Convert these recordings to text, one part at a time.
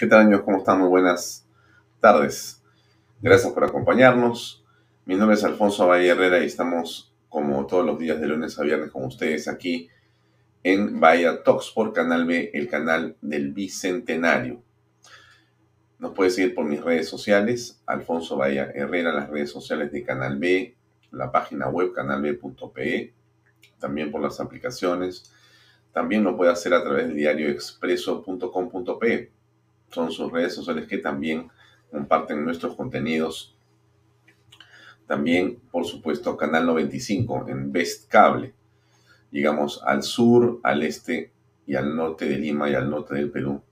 ¿Qué tal amigos? ¿Cómo están? Muy buenas tardes. Gracias por acompañarnos. Mi nombre es Alfonso Valle Herrera y estamos como todos los días de lunes a viernes con ustedes aquí en Bahía Talks por Canal B, el canal del Bicentenario. Nos puedes seguir por mis redes sociales, Alfonso Bahía Herrera, las redes sociales de Canal B, la página web canalb.pe, también por las aplicaciones. También lo puede hacer a través del diario expreso.com.pe son sus redes sociales que también comparten nuestros contenidos. También, por supuesto, Canal 95 en Best Cable. Llegamos al sur, al este y al norte de Lima y al norte del Perú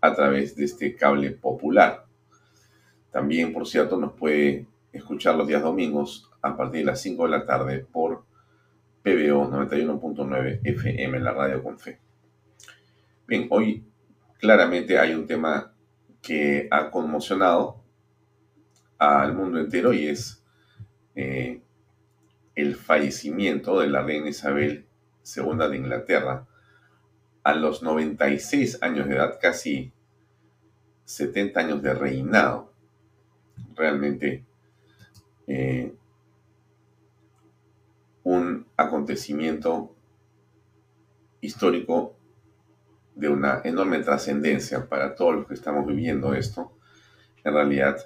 a través de este cable popular. También, por cierto, nos puede escuchar los días domingos a partir de las 5 de la tarde por PBO 91.9 FM, la radio con fe. Bien, hoy claramente hay un tema que ha conmocionado al mundo entero y es eh, el fallecimiento de la reina Isabel II de Inglaterra a los 96 años de edad, casi 70 años de reinado. Realmente eh, un acontecimiento histórico de una enorme trascendencia para todos los que estamos viviendo esto, en realidad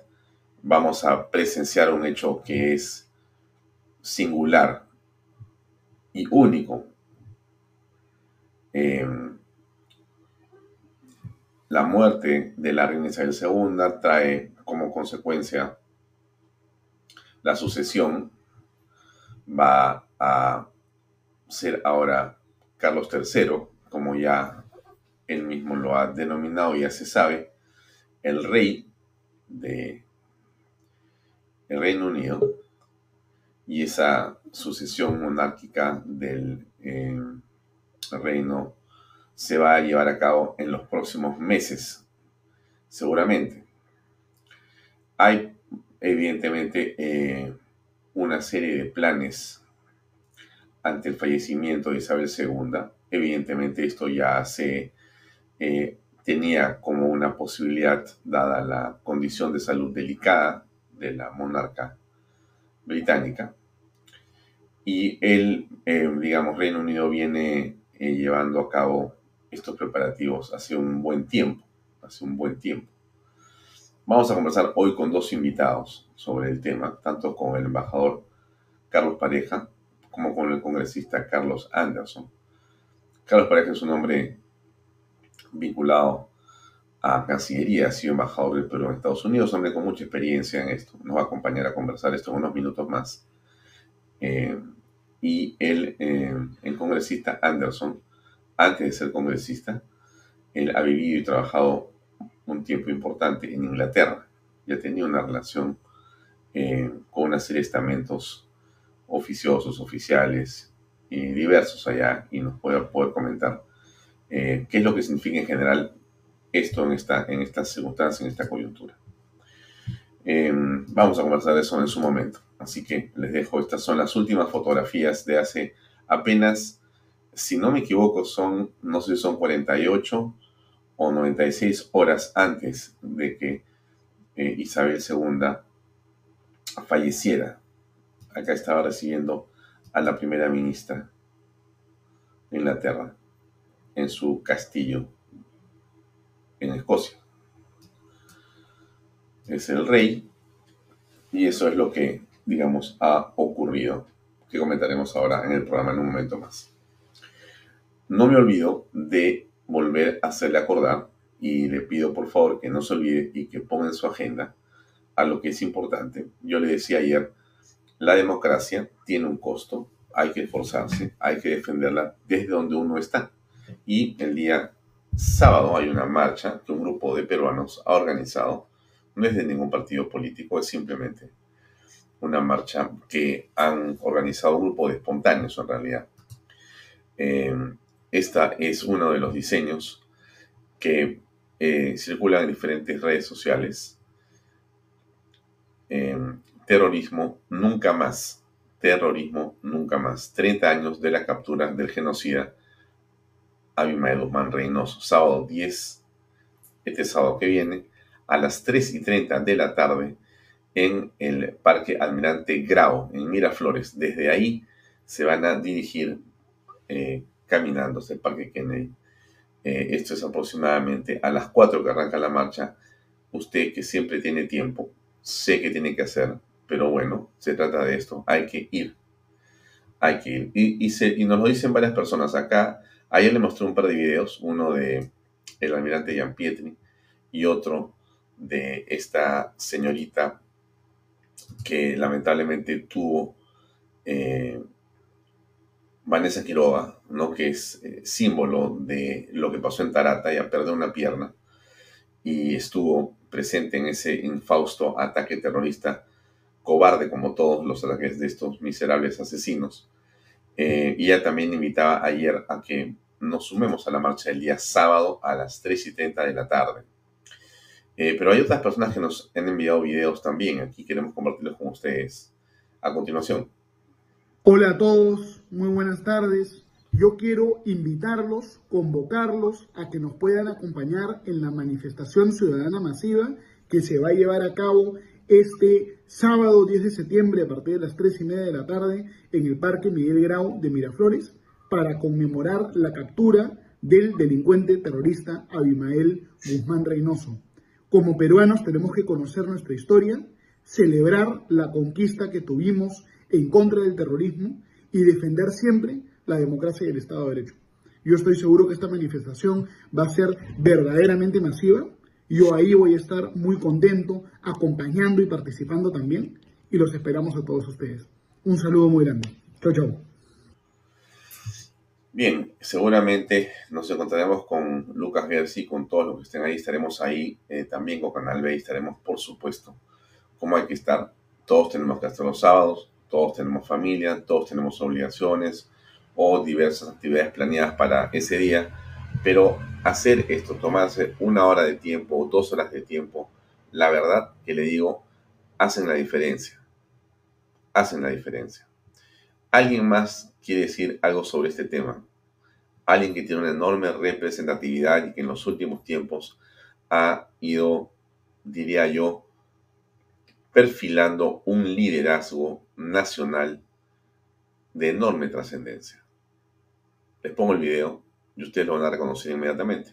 vamos a presenciar un hecho que es singular y único. Em, la muerte de la reina Isabel II trae como consecuencia la sucesión. Va a ser ahora Carlos III, como ya él mismo lo ha denominado, ya se sabe, el rey de el Reino Unido y esa sucesión monárquica del eh, reino se va a llevar a cabo en los próximos meses, seguramente. Hay evidentemente eh, una serie de planes ante el fallecimiento de Isabel II. Evidentemente esto ya se eh, tenía como una posibilidad, dada la condición de salud delicada de la monarca británica. Y él, eh, digamos, Reino Unido viene eh, llevando a cabo estos preparativos hace un buen tiempo, hace un buen tiempo. Vamos a conversar hoy con dos invitados sobre el tema, tanto con el embajador Carlos Pareja como con el congresista Carlos Anderson. Carlos Pareja es un hombre vinculado a Cancillería, ha sido embajador del Perú en Estados Unidos, hombre con mucha experiencia en esto. Nos va a acompañar a conversar esto en unos minutos más. Eh, y el, eh, el congresista Anderson, antes de ser congresista, él ha vivido y trabajado un tiempo importante en Inglaterra. Ya tenía una relación eh, con una serie de estamentos oficiosos, oficiales y diversos allá, y nos puede poder comentar eh, qué es lo que significa en general esto en esta, en estas circunstancias, en esta coyuntura. Em, vamos a conversar de eso en su momento. Así que les dejo, estas son las últimas fotografías de hace apenas, si no me equivoco, son, no sé si son 48 o 96 horas antes de que eh, Isabel II falleciera. Acá estaba recibiendo a la primera ministra de Inglaterra en su castillo en Escocia. Es el rey y eso es lo que, digamos, ha ocurrido, que comentaremos ahora en el programa en un momento más. No me olvido de volver a hacerle acordar y le pido por favor que no se olvide y que ponga en su agenda a lo que es importante. Yo le decía ayer, la democracia tiene un costo, hay que esforzarse, hay que defenderla desde donde uno está. Y el día sábado hay una marcha que un grupo de peruanos ha organizado. No es de ningún partido político, es simplemente una marcha que han organizado un grupo de espontáneos en realidad. Eh, esta es uno de los diseños que eh, circulan en diferentes redes sociales. Eh, terrorismo nunca más. Terrorismo nunca más. 30 años de la captura del genocida Abimael Guzmán Reynoso. Sábado 10, este sábado que viene, a las 3 y 30 de la tarde en el Parque Almirante Grau, en Miraflores. Desde ahí se van a dirigir eh, caminando hacia el Parque Kennedy. Eh, esto es aproximadamente a las 4 que arranca la marcha. Usted que siempre tiene tiempo, sé que tiene que hacer, pero bueno, se trata de esto. Hay que ir. Hay que ir. Y, y, y nos lo dicen varias personas acá Ayer le mostré un par de videos, uno de el almirante Jean Pietri y otro de esta señorita que lamentablemente tuvo eh, Vanessa Quiroga, ¿no? que es eh, símbolo de lo que pasó en Tarata, ella perdió una pierna y estuvo presente en ese infausto ataque terrorista cobarde como todos los ataques de estos miserables asesinos. Eh, y ella también invitaba ayer a que nos sumemos a la marcha el día sábado a las 3 y 30 de la tarde. Eh, pero hay otras personas que nos han enviado videos también. Aquí queremos compartirlos con ustedes a continuación. Hola a todos, muy buenas tardes. Yo quiero invitarlos, convocarlos a que nos puedan acompañar en la manifestación ciudadana masiva que se va a llevar a cabo este sábado 10 de septiembre a partir de las 3 y media de la tarde en el Parque Miguel Grau de Miraflores para conmemorar la captura del delincuente terrorista Abimael Guzmán Reynoso. Como peruanos tenemos que conocer nuestra historia, celebrar la conquista que tuvimos en contra del terrorismo y defender siempre la democracia y el Estado de Derecho. Yo estoy seguro que esta manifestación va a ser verdaderamente masiva yo ahí voy a estar muy contento, acompañando y participando también. Y los esperamos a todos ustedes. Un saludo muy grande. Chau, chau. Bien, seguramente nos encontraremos con Lucas Gersi, con todos los que estén ahí. Estaremos ahí eh, también con Canal B. Estaremos, por supuesto, como hay que estar. Todos tenemos que estar los sábados, todos tenemos familia, todos tenemos obligaciones o diversas actividades planeadas para ese día pero hacer esto, tomarse una hora de tiempo o dos horas de tiempo, la verdad que le digo, hacen la diferencia. Hacen la diferencia. ¿Alguien más quiere decir algo sobre este tema? Alguien que tiene una enorme representatividad y que en los últimos tiempos ha ido, diría yo, perfilando un liderazgo nacional de enorme trascendencia. Les pongo el video y ustedes lo van a reconocer inmediatamente.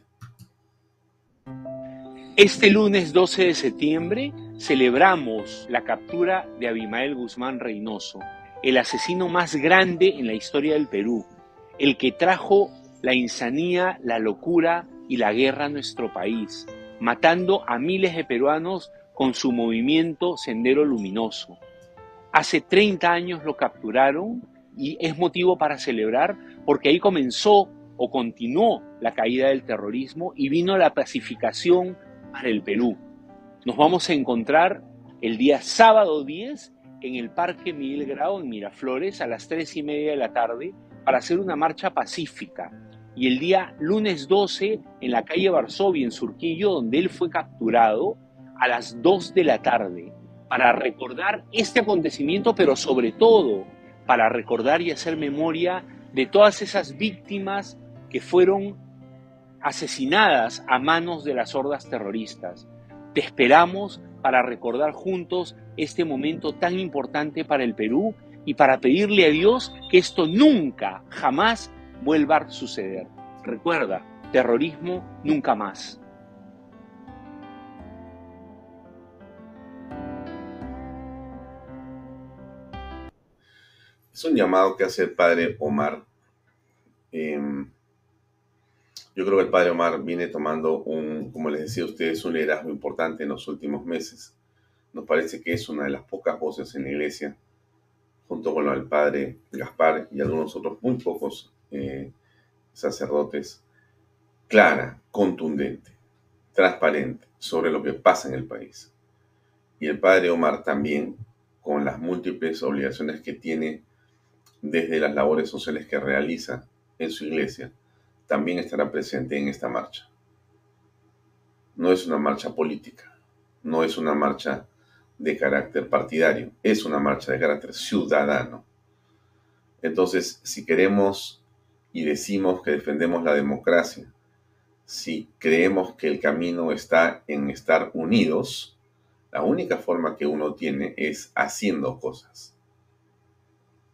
Este lunes 12 de septiembre celebramos la captura de Abimael Guzmán Reynoso, el asesino más grande en la historia del Perú, el que trajo la insanía, la locura y la guerra a nuestro país, matando a miles de peruanos con su movimiento Sendero Luminoso. Hace 30 años lo capturaron y es motivo para celebrar porque ahí comenzó o continuó la caída del terrorismo y vino la pacificación para el Perú. Nos vamos a encontrar el día sábado 10 en el Parque Miguel Grau en Miraflores a las 3 y media de la tarde para hacer una marcha pacífica, y el día lunes 12 en la calle Varsovia, en Surquillo, donde él fue capturado a las 2 de la tarde para recordar este acontecimiento, pero sobre todo para recordar y hacer memoria de todas esas víctimas que fueron asesinadas a manos de las hordas terroristas. Te esperamos para recordar juntos este momento tan importante para el Perú y para pedirle a Dios que esto nunca, jamás vuelva a suceder. Recuerda, terrorismo nunca más. Es un llamado que hace el padre Omar. Em, yo creo que el padre Omar viene tomando un, como les decía a ustedes, un liderazgo importante en los últimos meses. Nos parece que es una de las pocas voces en la iglesia junto con el padre Gaspar y algunos otros muy pocos eh, sacerdotes, clara, contundente, transparente sobre lo que pasa en el país. Y el padre Omar también, con las múltiples obligaciones que tiene desde las labores sociales que realiza en su iglesia, también estará presente en esta marcha. No es una marcha política, no es una marcha de carácter partidario, es una marcha de carácter ciudadano. Entonces, si queremos y decimos que defendemos la democracia, si creemos que el camino está en estar unidos, la única forma que uno tiene es haciendo cosas.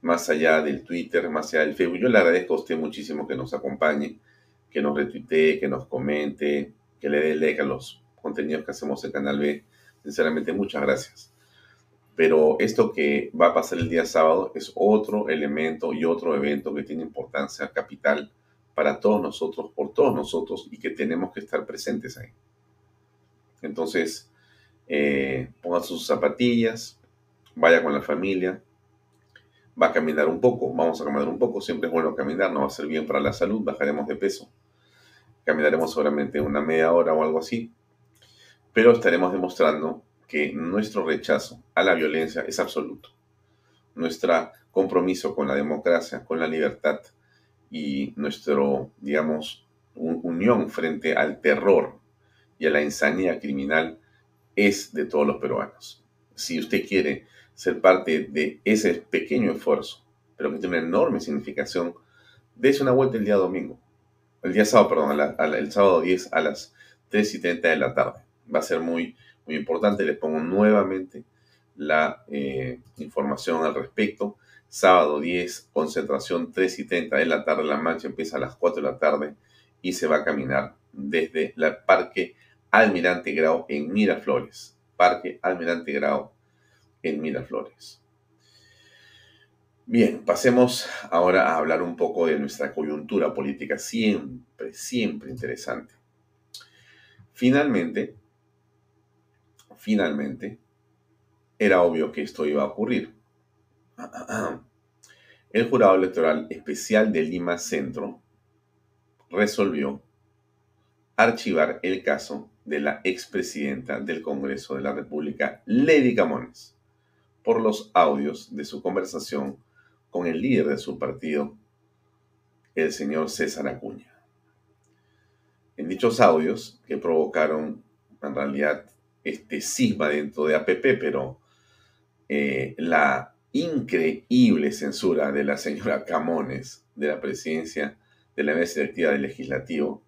Más allá del Twitter, más allá del Facebook. Yo le agradezco a usted muchísimo que nos acompañe, que nos retuitee, que nos comente, que le dé like a los contenidos que hacemos en Canal B Sinceramente, muchas gracias. Pero esto que va a pasar el día sábado es otro elemento y otro evento que tiene importancia capital para todos nosotros, por todos nosotros, y que tenemos que estar presentes ahí. Entonces, eh, ponga sus zapatillas, vaya con la familia, va a caminar un poco, vamos a caminar un poco, siempre es bueno caminar, no va a ser bien para la salud, bajaremos de peso. Caminaremos solamente una media hora o algo así, pero estaremos demostrando que nuestro rechazo a la violencia es absoluto. Nuestro compromiso con la democracia, con la libertad y nuestro, digamos, unión frente al terror y a la insanía criminal es de todos los peruanos. Si usted quiere ser parte de ese pequeño esfuerzo, pero que tiene una enorme significación, dése una vuelta el día domingo, el día sábado, perdón, el sábado 10 a las 3 y 30 de la tarde va a ser muy, muy importante. Les pongo nuevamente la eh, información al respecto. Sábado 10, concentración 3 y 30 de la tarde. La marcha empieza a las 4 de la tarde y se va a caminar desde el Parque Almirante Grau en Miraflores. Parque Almirante Grau en Miraflores. Bien, pasemos ahora a hablar un poco de nuestra coyuntura política, siempre, siempre interesante. Finalmente, finalmente, era obvio que esto iba a ocurrir. El jurado electoral especial de Lima Centro resolvió archivar el caso de la expresidenta del Congreso de la República, Lady Camones, por los audios de su conversación con el líder de su partido, el señor César Acuña. En dichos audios, que provocaron en realidad este cisma dentro de APP, pero eh, la increíble censura de la señora Camones de la presidencia de la mesa directiva del legislativo.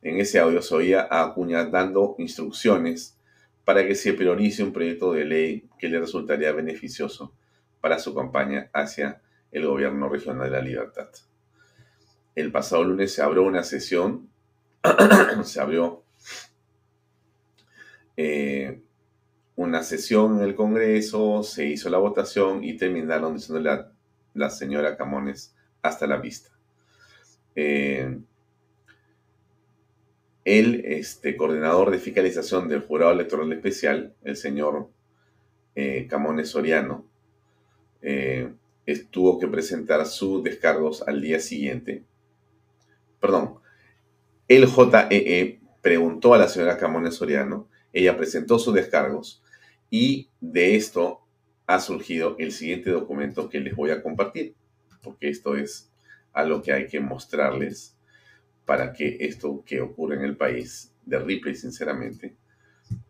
En ese audio se oía a Acuña dando instrucciones para que se priorice un proyecto de ley que le resultaría beneficioso para su campaña hacia el gobierno regional de la libertad. El pasado lunes se abrió una sesión, se abrió eh, una sesión en el Congreso, se hizo la votación y terminaron diciéndole a la señora Camones hasta la vista. Eh, el este, coordinador de fiscalización del jurado electoral especial, el señor eh, Camones Soriano, tuvo que presentar sus descargos al día siguiente. Perdón, el JEE e preguntó a la señora Camones Soriano ella presentó sus descargos y de esto ha surgido el siguiente documento que les voy a compartir, porque esto es a lo que hay que mostrarles para que esto que ocurre en el país de Ripley, sinceramente,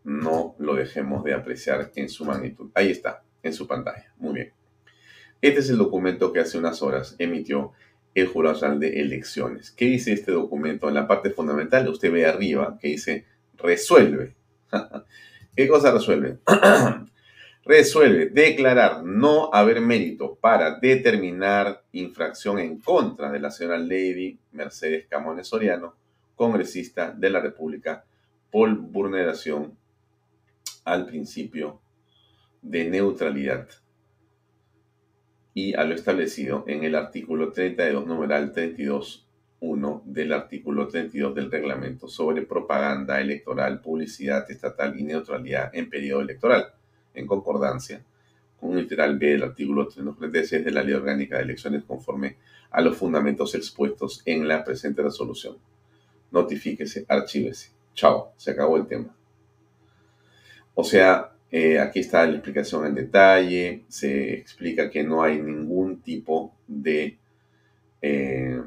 no lo dejemos de apreciar en su magnitud. Ahí está, en su pantalla. Muy bien. Este es el documento que hace unas horas emitió el Jurado de Elecciones. ¿Qué dice este documento? En la parte fundamental, usted ve arriba que dice resuelve. ¿Qué cosa resuelve? resuelve declarar no haber mérito para determinar infracción en contra de la señora Lady Mercedes Camones Soriano, congresista de la República, por vulneración al principio de neutralidad y a lo establecido en el artículo 32, numeral 32, 1 del artículo 32 del reglamento sobre propaganda electoral, publicidad estatal y neutralidad en periodo electoral, en concordancia con el literal B del artículo 336 de la Ley Orgánica de Elecciones conforme a los fundamentos expuestos en la presente resolución. Notifíquese, archívese. Chao, se acabó el tema. O sea, eh, aquí está la explicación en detalle, se explica que no hay ningún tipo de eh,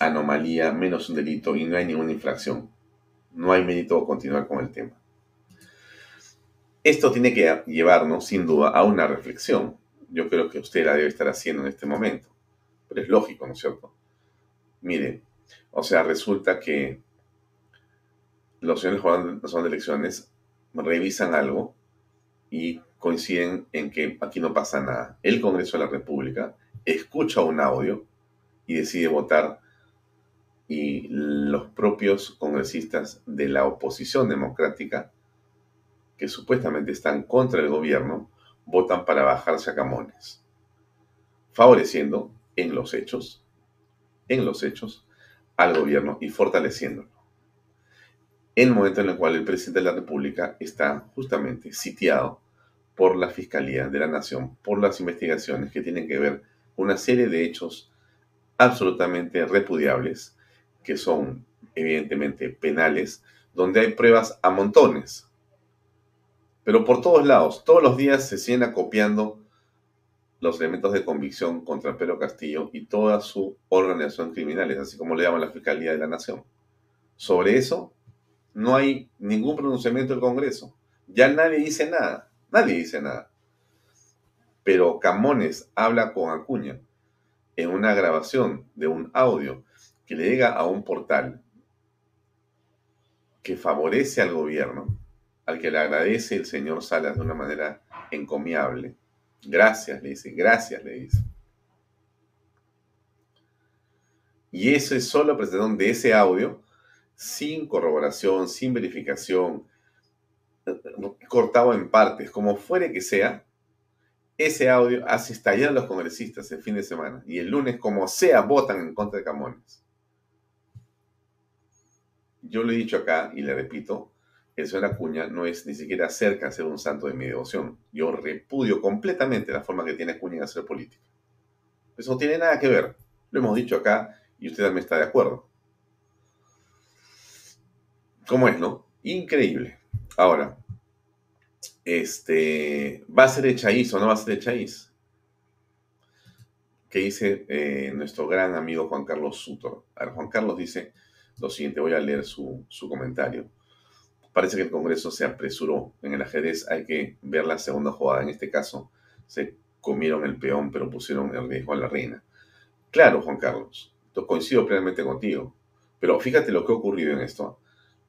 anomalía, menos un delito y no hay ninguna infracción. No hay mérito continuar con el tema. Esto tiene que llevarnos, sin duda, a una reflexión. Yo creo que usted la debe estar haciendo en este momento. Pero es lógico, ¿no es cierto? Mire, o sea, resulta que los señores son de elecciones revisan algo y coinciden en que aquí no pasa nada. El Congreso de la República escucha un audio y decide votar y los propios congresistas de la oposición democrática, que supuestamente están contra el gobierno, votan para bajarse a Camones, favoreciendo en los hechos, en los hechos, al gobierno y fortaleciéndolo en el momento en el cual el presidente de la República está justamente sitiado por la Fiscalía de la Nación, por las investigaciones que tienen que ver con una serie de hechos absolutamente repudiables, que son evidentemente penales, donde hay pruebas a montones. Pero por todos lados, todos los días se siguen acopiando los elementos de convicción contra Pedro Castillo y toda su organización criminal, así como le llaman la Fiscalía de la Nación. Sobre eso no hay ningún pronunciamiento del Congreso. Ya nadie dice nada. Nadie dice nada. Pero Camones habla con Acuña en una grabación de un audio que le llega a un portal que favorece al gobierno, al que le agradece el señor Salas de una manera encomiable. Gracias, le dice, gracias, le dice. Y eso es solo presentación de ese audio sin corroboración, sin verificación, cortado en partes, como fuere que sea, ese audio hace estallar a los congresistas el fin de semana y el lunes, como sea, votan en contra de Camones. Yo lo he dicho acá y le repito, el señor Acuña no es ni siquiera cerca de ser un santo de mi devoción. Yo repudio completamente la forma que tiene Acuña de hacer política. Eso no tiene nada que ver. Lo hemos dicho acá y usted también está de acuerdo. ¿Cómo es, no? Increíble. Ahora, este, ¿va a ser Echaíz o no va a ser Echaíz? ¿Qué dice eh, nuestro gran amigo Juan Carlos Sutor? Juan Carlos dice lo siguiente, voy a leer su, su comentario. Parece que el Congreso se apresuró. En el ajedrez hay que ver la segunda jugada. En este caso, se comieron el peón, pero pusieron el riesgo a la reina. Claro, Juan Carlos, coincido plenamente contigo. Pero fíjate lo que ha ocurrido en esto.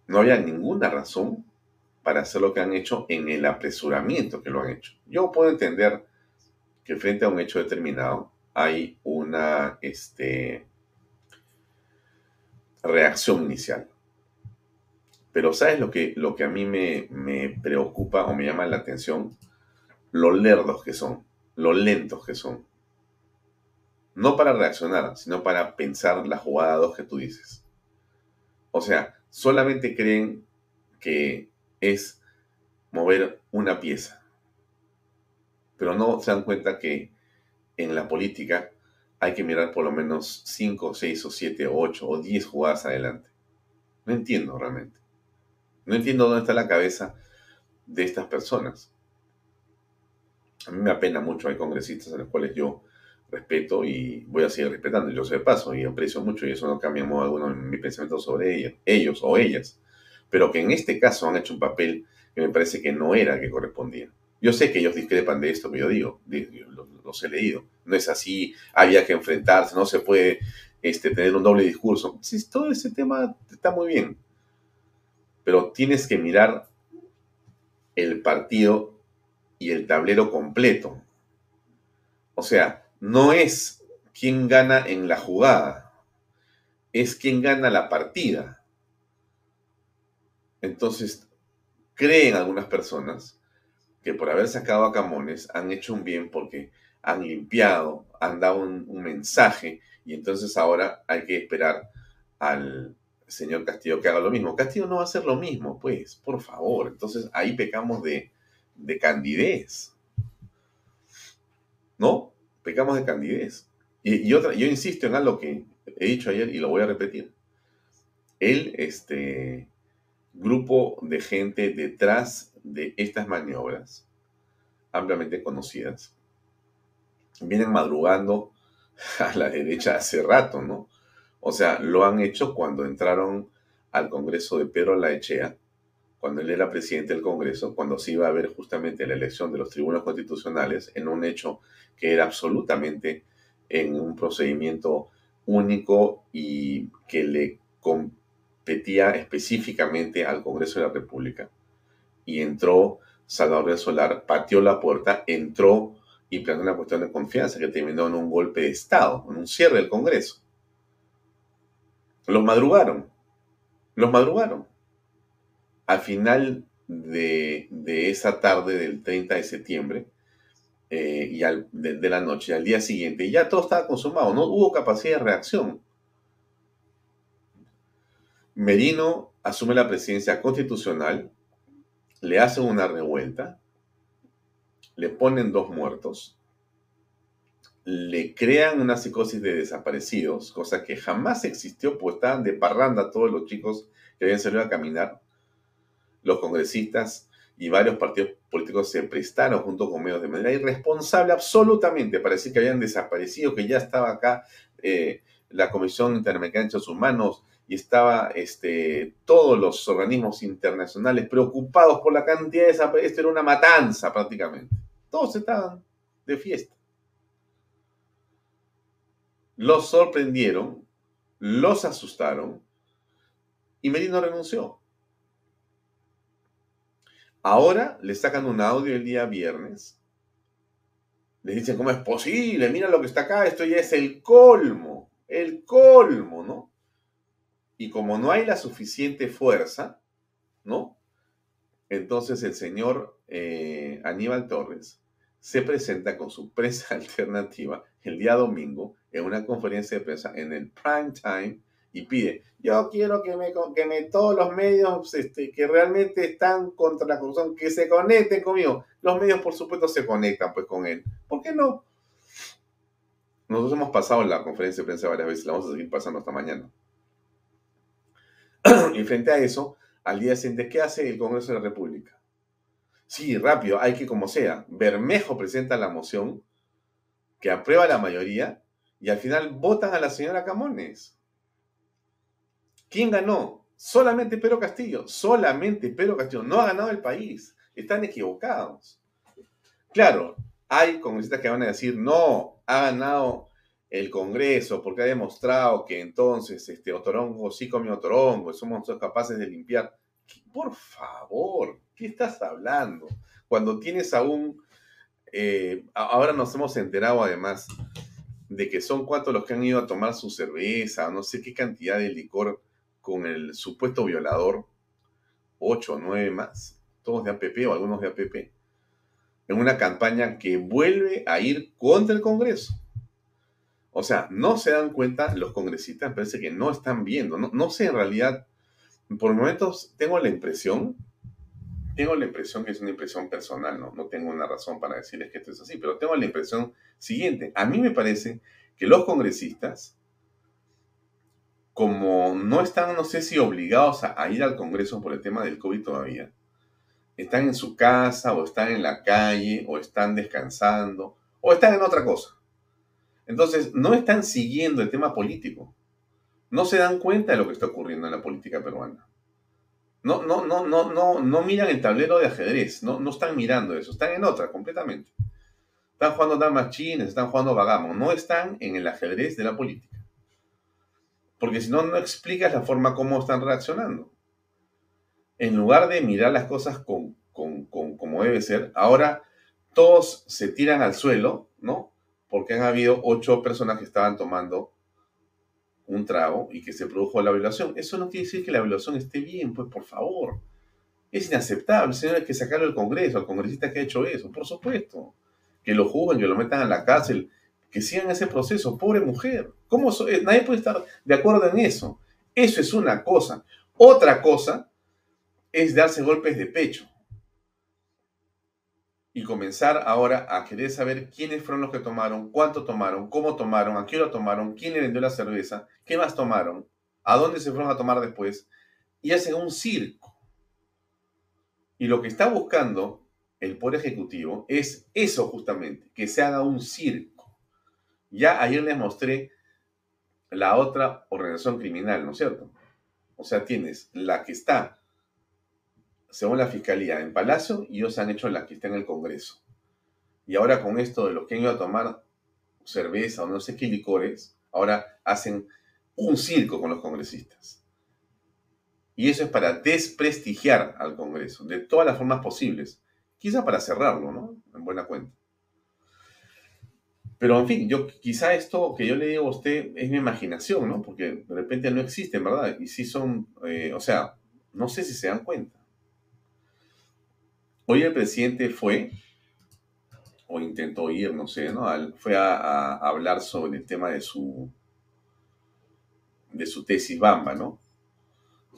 No había ninguna razón para hacer lo que han hecho en el apresuramiento que lo han hecho. Yo puedo entender que frente a un hecho determinado hay una este, reacción inicial. Pero ¿sabes lo que, lo que a mí me, me preocupa o me llama la atención? Lo lerdos que son, lo lentos que son. No para reaccionar, sino para pensar la jugada dos que tú dices. O sea, solamente creen que es mover una pieza, pero no se dan cuenta que en la política hay que mirar por lo menos 5, 6 o 7 o 8 o 10 jugadas adelante. No entiendo realmente. No entiendo dónde está la cabeza de estas personas. A mí me apena mucho, hay congresistas a los cuales yo respeto y voy a seguir respetando, yo sé de paso, y aprecio mucho, y eso no cambia alguno en mi pensamiento sobre ellos, ellos o ellas, pero que en este caso han hecho un papel que me parece que no era el que correspondía. Yo sé que ellos discrepan de esto que yo digo, los, he leído, no es así, había que enfrentarse, no se puede este, tener un doble discurso. Todo ese tema está muy bien, pero tienes que mirar el partido y el tablero completo. O sea, no es quién gana en la jugada, es quién gana la partida. Entonces, creen algunas personas que por haber sacado a Camones han hecho un bien porque han limpiado, han dado un, un mensaje y entonces ahora hay que esperar al señor Castillo que haga lo mismo. Castillo no va a hacer lo mismo, pues, por favor. Entonces ahí pecamos de, de candidez. ¿No? Pecamos de candidez. Y, otra, yo insisto en algo que he dicho ayer y lo voy a repetir. El este, grupo de gente detrás de estas maniobras, ampliamente conocidas, vienen madrugando a la derecha hace rato, ¿no? O sea, lo han hecho cuando entraron al Congreso de Pedro Laechea, cuando él era presidente del Congreso, cuando se iba a ver justamente la elección de los tribunos constitucionales en un hecho que era absolutamente en un procedimiento único y que le competía específicamente al Congreso de la República. Y entró Salvador Solar, pateó la puerta, entró y planteó una cuestión de confianza que terminó en un golpe de Estado, en un cierre del Congreso. Los madrugaron, los madrugaron al final de, esa tarde del 30 de septiembre eh, y al, de, la noche, al día siguiente, ya todo estaba consumado, no hubo capacidad de reacción. Merino asume la presidencia constitucional, le hacen una revuelta, le ponen dos muertos, le crean una psicosis de desaparecidos, cosa que jamás existió, pues estaban de parranda todos los chicos que habían salido a caminar los congresistas y varios partidos políticos se prestaron junto con medios de manera irresponsable absolutamente para decir que habían desaparecido, que ya estaba acá eh, la Comisión Interamericana de Derechos Humanos y estaba este, todos los organismos internacionales preocupados por la cantidad de desaparecidos. Esto era una matanza prácticamente. Todos estaban de fiesta. Los sorprendieron, los asustaron y Merino renunció. Ahora le sacan un audio el día viernes. Le dicen, ¿cómo es posible? Mira lo que está acá, esto ya es el colmo, el colmo, ¿no? Y como no hay la suficiente fuerza, ¿no? Entonces el señor eh, Aníbal Torres se presenta con su prensa alternativa el día domingo en una conferencia de prensa en el prime time y pide, yo quiero que me, que me todos los medios este, que realmente están contra la corrupción, que se conecten conmigo. Los medios, por supuesto, se conectan pues con él. ¿Por qué no? Nosotros hemos pasado la conferencia de prensa varias veces, la vamos a seguir pasando hasta mañana. y frente a eso, al día siguiente, ¿qué hace el Congreso de la República? Sí, rápido, hay que como sea. Bermejo presenta la moción que aprueba la mayoría y al final votan a la señora Camones. ¿Quién ganó? Solamente Pedro Castillo, solamente Pedro Castillo. No ha ganado el país. Están equivocados. Claro, hay congresistas que van a decir, no, ha ganado el Congreso porque ha demostrado que entonces este Otorongo sí comió Otorongo, somos capaces de limpiar. Por favor, ¿qué estás hablando? Cuando tienes aún, eh, ahora nos hemos enterado además de que son cuatro los que han ido a tomar su cerveza, no sé qué cantidad de licor con el supuesto violador, ocho o nueve más, todos de APP o algunos de APP, en una campaña que vuelve a ir contra el Congreso. O sea, no se dan cuenta los congresistas, parece que no están viendo, no, no sé en realidad, por momentos tengo la impresión, tengo la impresión que es una impresión personal, no, no tengo una razón para decirles que esto es así, pero tengo la impresión siguiente, a mí me parece que los congresistas como no están, no sé si obligados a, ir al Congreso por el tema del COVID todavía, están en su casa o están en la calle o están descansando o están en otra cosa. Entonces, no están siguiendo el tema político. No se dan cuenta de lo que está ocurriendo en la política peruana. No, no, no, no, no, no miran el tablero de ajedrez, no, no están mirando eso, están en otra completamente. Están jugando damas chinas, están jugando vagamo, no están en el ajedrez de la política. Porque si no, no explicas la forma como están reaccionando. En lugar de mirar las cosas con, con, como debe ser, ahora todos se tiran al suelo, ¿no? Porque han habido ocho personas que estaban tomando un trago y que se produjo la violación. Eso no quiere decir que la violación esté bien, pues por favor. Es inaceptable, señor, hay que sacarlo del Congreso, al congresista que ha hecho eso, por supuesto. Que lo juzguen, que lo metan a la cárcel, que sigan ese proceso. Pobre mujer. ¿Cómo eh, Nadie puede estar de acuerdo en eso. Eso es una cosa. Otra cosa es darse golpes de pecho y comenzar ahora a querer saber quiénes fueron los que tomaron, cuánto tomaron, cómo tomaron, a qué hora tomaron, quién le vendió la cerveza, qué más tomaron, a dónde se fueron a tomar después, y hacen un circo. Y lo que está buscando el Poder Ejecutivo es eso justamente, que se haga un circo. Ya ayer les mostré la otra organización criminal, ¿no es cierto? O sea, tienes la que está según la fiscalía, en Palacio y ellos han hecho la que está en el Congreso. Y ahora con esto de los que han ido a tomar cerveza o no sé qué licores, ahora hacen un circo con los congresistas. Y eso es para desprestigiar al Congreso, de todas las formas posibles. Quizá para cerrarlo, ¿no? En buena cuenta. Pero en fin, yo quizá esto que yo le digo a usted es mi imaginación, ¿no? Porque de repente no existen, ¿verdad? Y si son, eh, o sea, no sé si se dan cuenta. Hoy el presidente fue, o intentó ir, no sé, ¿no? Fue a, hablar sobre el tema de su, de su tesis Bamba, ¿no?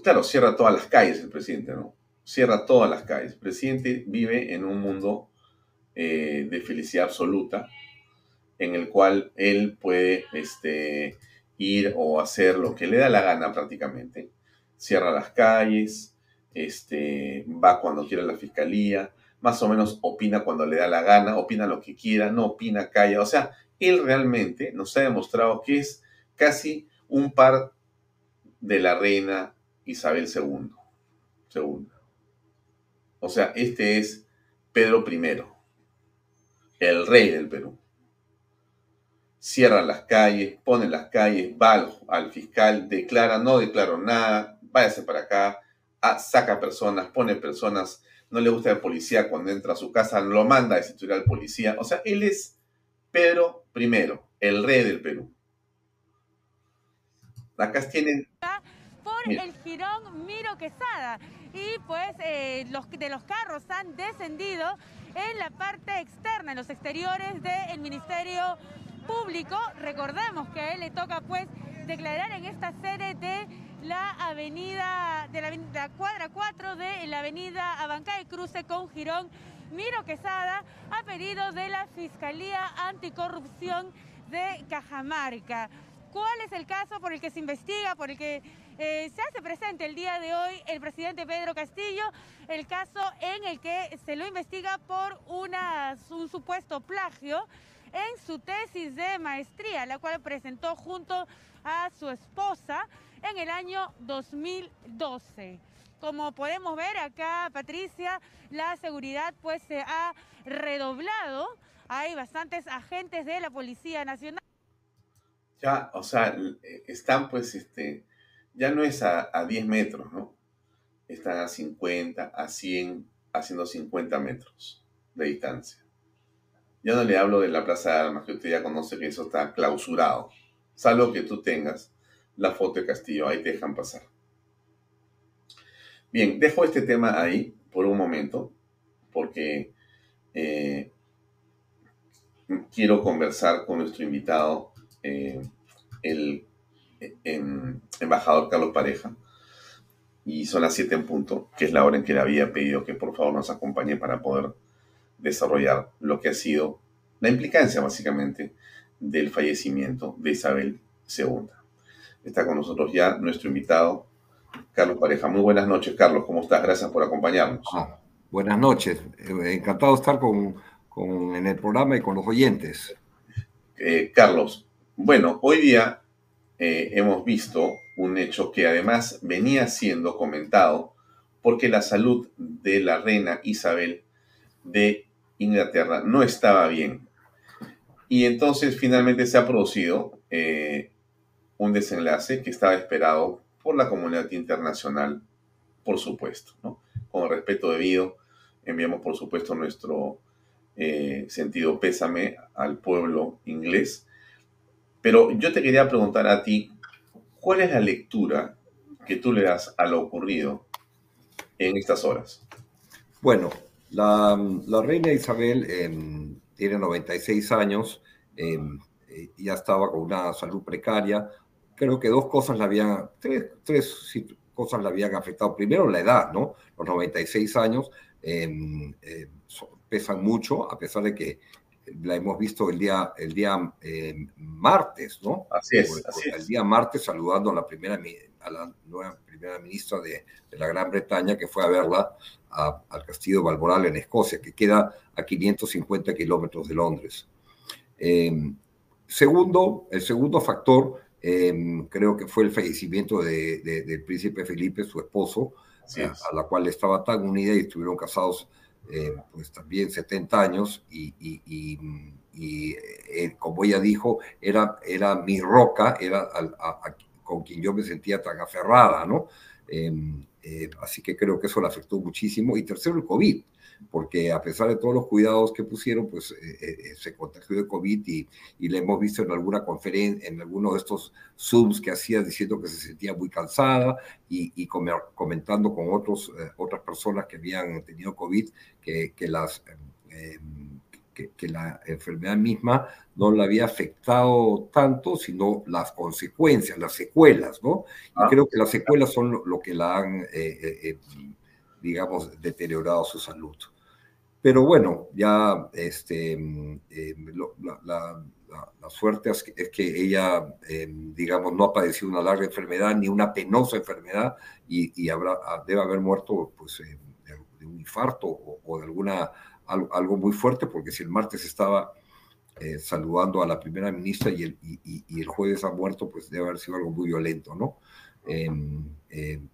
Claro, cierra todas las calles el presidente, ¿no? Cierra todas las calles. El presidente vive en un mundo eh, de felicidad absoluta, en el cual él puede este, ir o hacer lo que le da la gana prácticamente. Cierra las calles, este, va cuando quiere la fiscalía, más o menos opina cuando le da la gana, opina lo que quiera, no opina, calla. O sea, él realmente nos ha demostrado que es casi un par de la reina Isabel II. O sea, este es Pedro I, el rey del Perú. Cierra las calles, pone las calles, va al, al fiscal, declara, no declaro nada, váyase para acá, saca personas, pone personas, no le gusta el policía cuando entra a su casa, lo manda a destituir al policía. O sea, él es Pedro I, el rey del Perú. Acá tienen... Por el jirón Miro Quesada. Y pues eh, los de los carros han descendido en la parte externa, en los exteriores del Ministerio Público. Recordemos que a él le toca pues declarar en esta sede de la avenida, de la, cuadra 4 de la avenida Abancay Cruce con Girón. Miro Quesada a pedido de la Fiscalía Anticorrupción de Cajamarca. ¿Cuál es el caso por el que se investiga, por el que eh, se hace presente el día de hoy el presidente Pedro Castillo? El caso en el que se lo investiga por una, un supuesto plagio en su tesis de maestría, la cual presentó junto a su esposa en el año 2012. Como podemos ver acá, Patricia, la seguridad pues se ha redoblado. Hay bastantes agentes de la Policía Nacional. Ya, o sea, están pues, este, ya no es a, 10 metros, ¿no? Están a 50, a 100, haciendo 50 metros de distancia. Ya no le hablo de la Plaza de Armas, que usted ya conoce que eso está clausurado. Salvo que tú tengas la foto de Castillo, ahí te dejan pasar. Bien, dejo este tema ahí por un momento, porque eh, quiero conversar con nuestro invitado, eh, el em, embajador Carlos Pareja, y son las 7 en punto, que es la hora en que le había pedido que por favor nos acompañe para poder desarrollar lo que ha sido la implicancia básicamente del fallecimiento de Isabel II. Está con nosotros ya nuestro invitado, Carlos Pareja. Muy buenas noches, Carlos. ¿Cómo estás? Gracias por acompañarnos. Ah, buenas noches. Eh, encantado de estar con, en el programa y con los oyentes. Eh, Carlos, bueno, hoy día eh, hemos visto un hecho que además venía siendo comentado porque la salud de la reina Isabel de Inglaterra no estaba bien. Y entonces finalmente se ha producido eh, un desenlace que estaba esperado por la comunidad internacional, por supuesto. ¿no? Con el respeto debido, enviamos por supuesto nuestro eh, sentido pésame al pueblo inglés. Pero yo te quería preguntar a ti, ¿cuál es la lectura que tú le das a lo ocurrido en estas horas? Bueno, la, reina Isabel em, tiene 96 años, em, eh, ya estaba con una salud precaria. Creo que dos cosas la habían, tres, tres cosas la habían afectado. Primero, la edad, ¿no? Los 96 años em, pesan mucho, a pesar de que la hemos visto el día, el día martes, ¿no? Así es, El día martes saludando a la primera, a la nueva primera ministra de, de la Gran Bretaña, que fue a verla al castillo Balmoral en Escocia, que queda a 550 kilómetros de Londres. Em, segundo, el segundo factor em, creo que fue el fallecimiento de, del príncipe Felipe, su esposo, a, la cual estaba tan unida y estuvieron casados eh, pues también 70 años y, y, eh, como ella dijo, era, era mi roca, era con quien yo me sentía tan aferrada, ¿no? Em, eh, así que creo que eso le afectó muchísimo. Y tercero, el COVID, porque a pesar de todos los cuidados que pusieron, pues eh, eh, se contagió de COVID y, y le hemos visto en alguna conferencia, en algunos de estos Zooms que hacía diciendo que se sentía muy cansada y, y comentando con otros, otras personas que habían tenido COVID que, que las em, que, la enfermedad misma no la había afectado tanto, sino las consecuencias, las secuelas, ¿no? Y ah. creo que las secuelas son lo, que la han, eh, eh, eh, digamos, deteriorado su salud. Pero bueno, ya este, la, suerte es que, ella, digamos, no ha padecido una larga enfermedad ni una penosa enfermedad y, habrá, debe haber muerto pues, de, un infarto o de alguna algo, muy fuerte, porque si el martes estaba eh, saludando a la primera ministra y el, y, el, jueves ha muerto, pues debe haber sido algo muy violento, ¿no?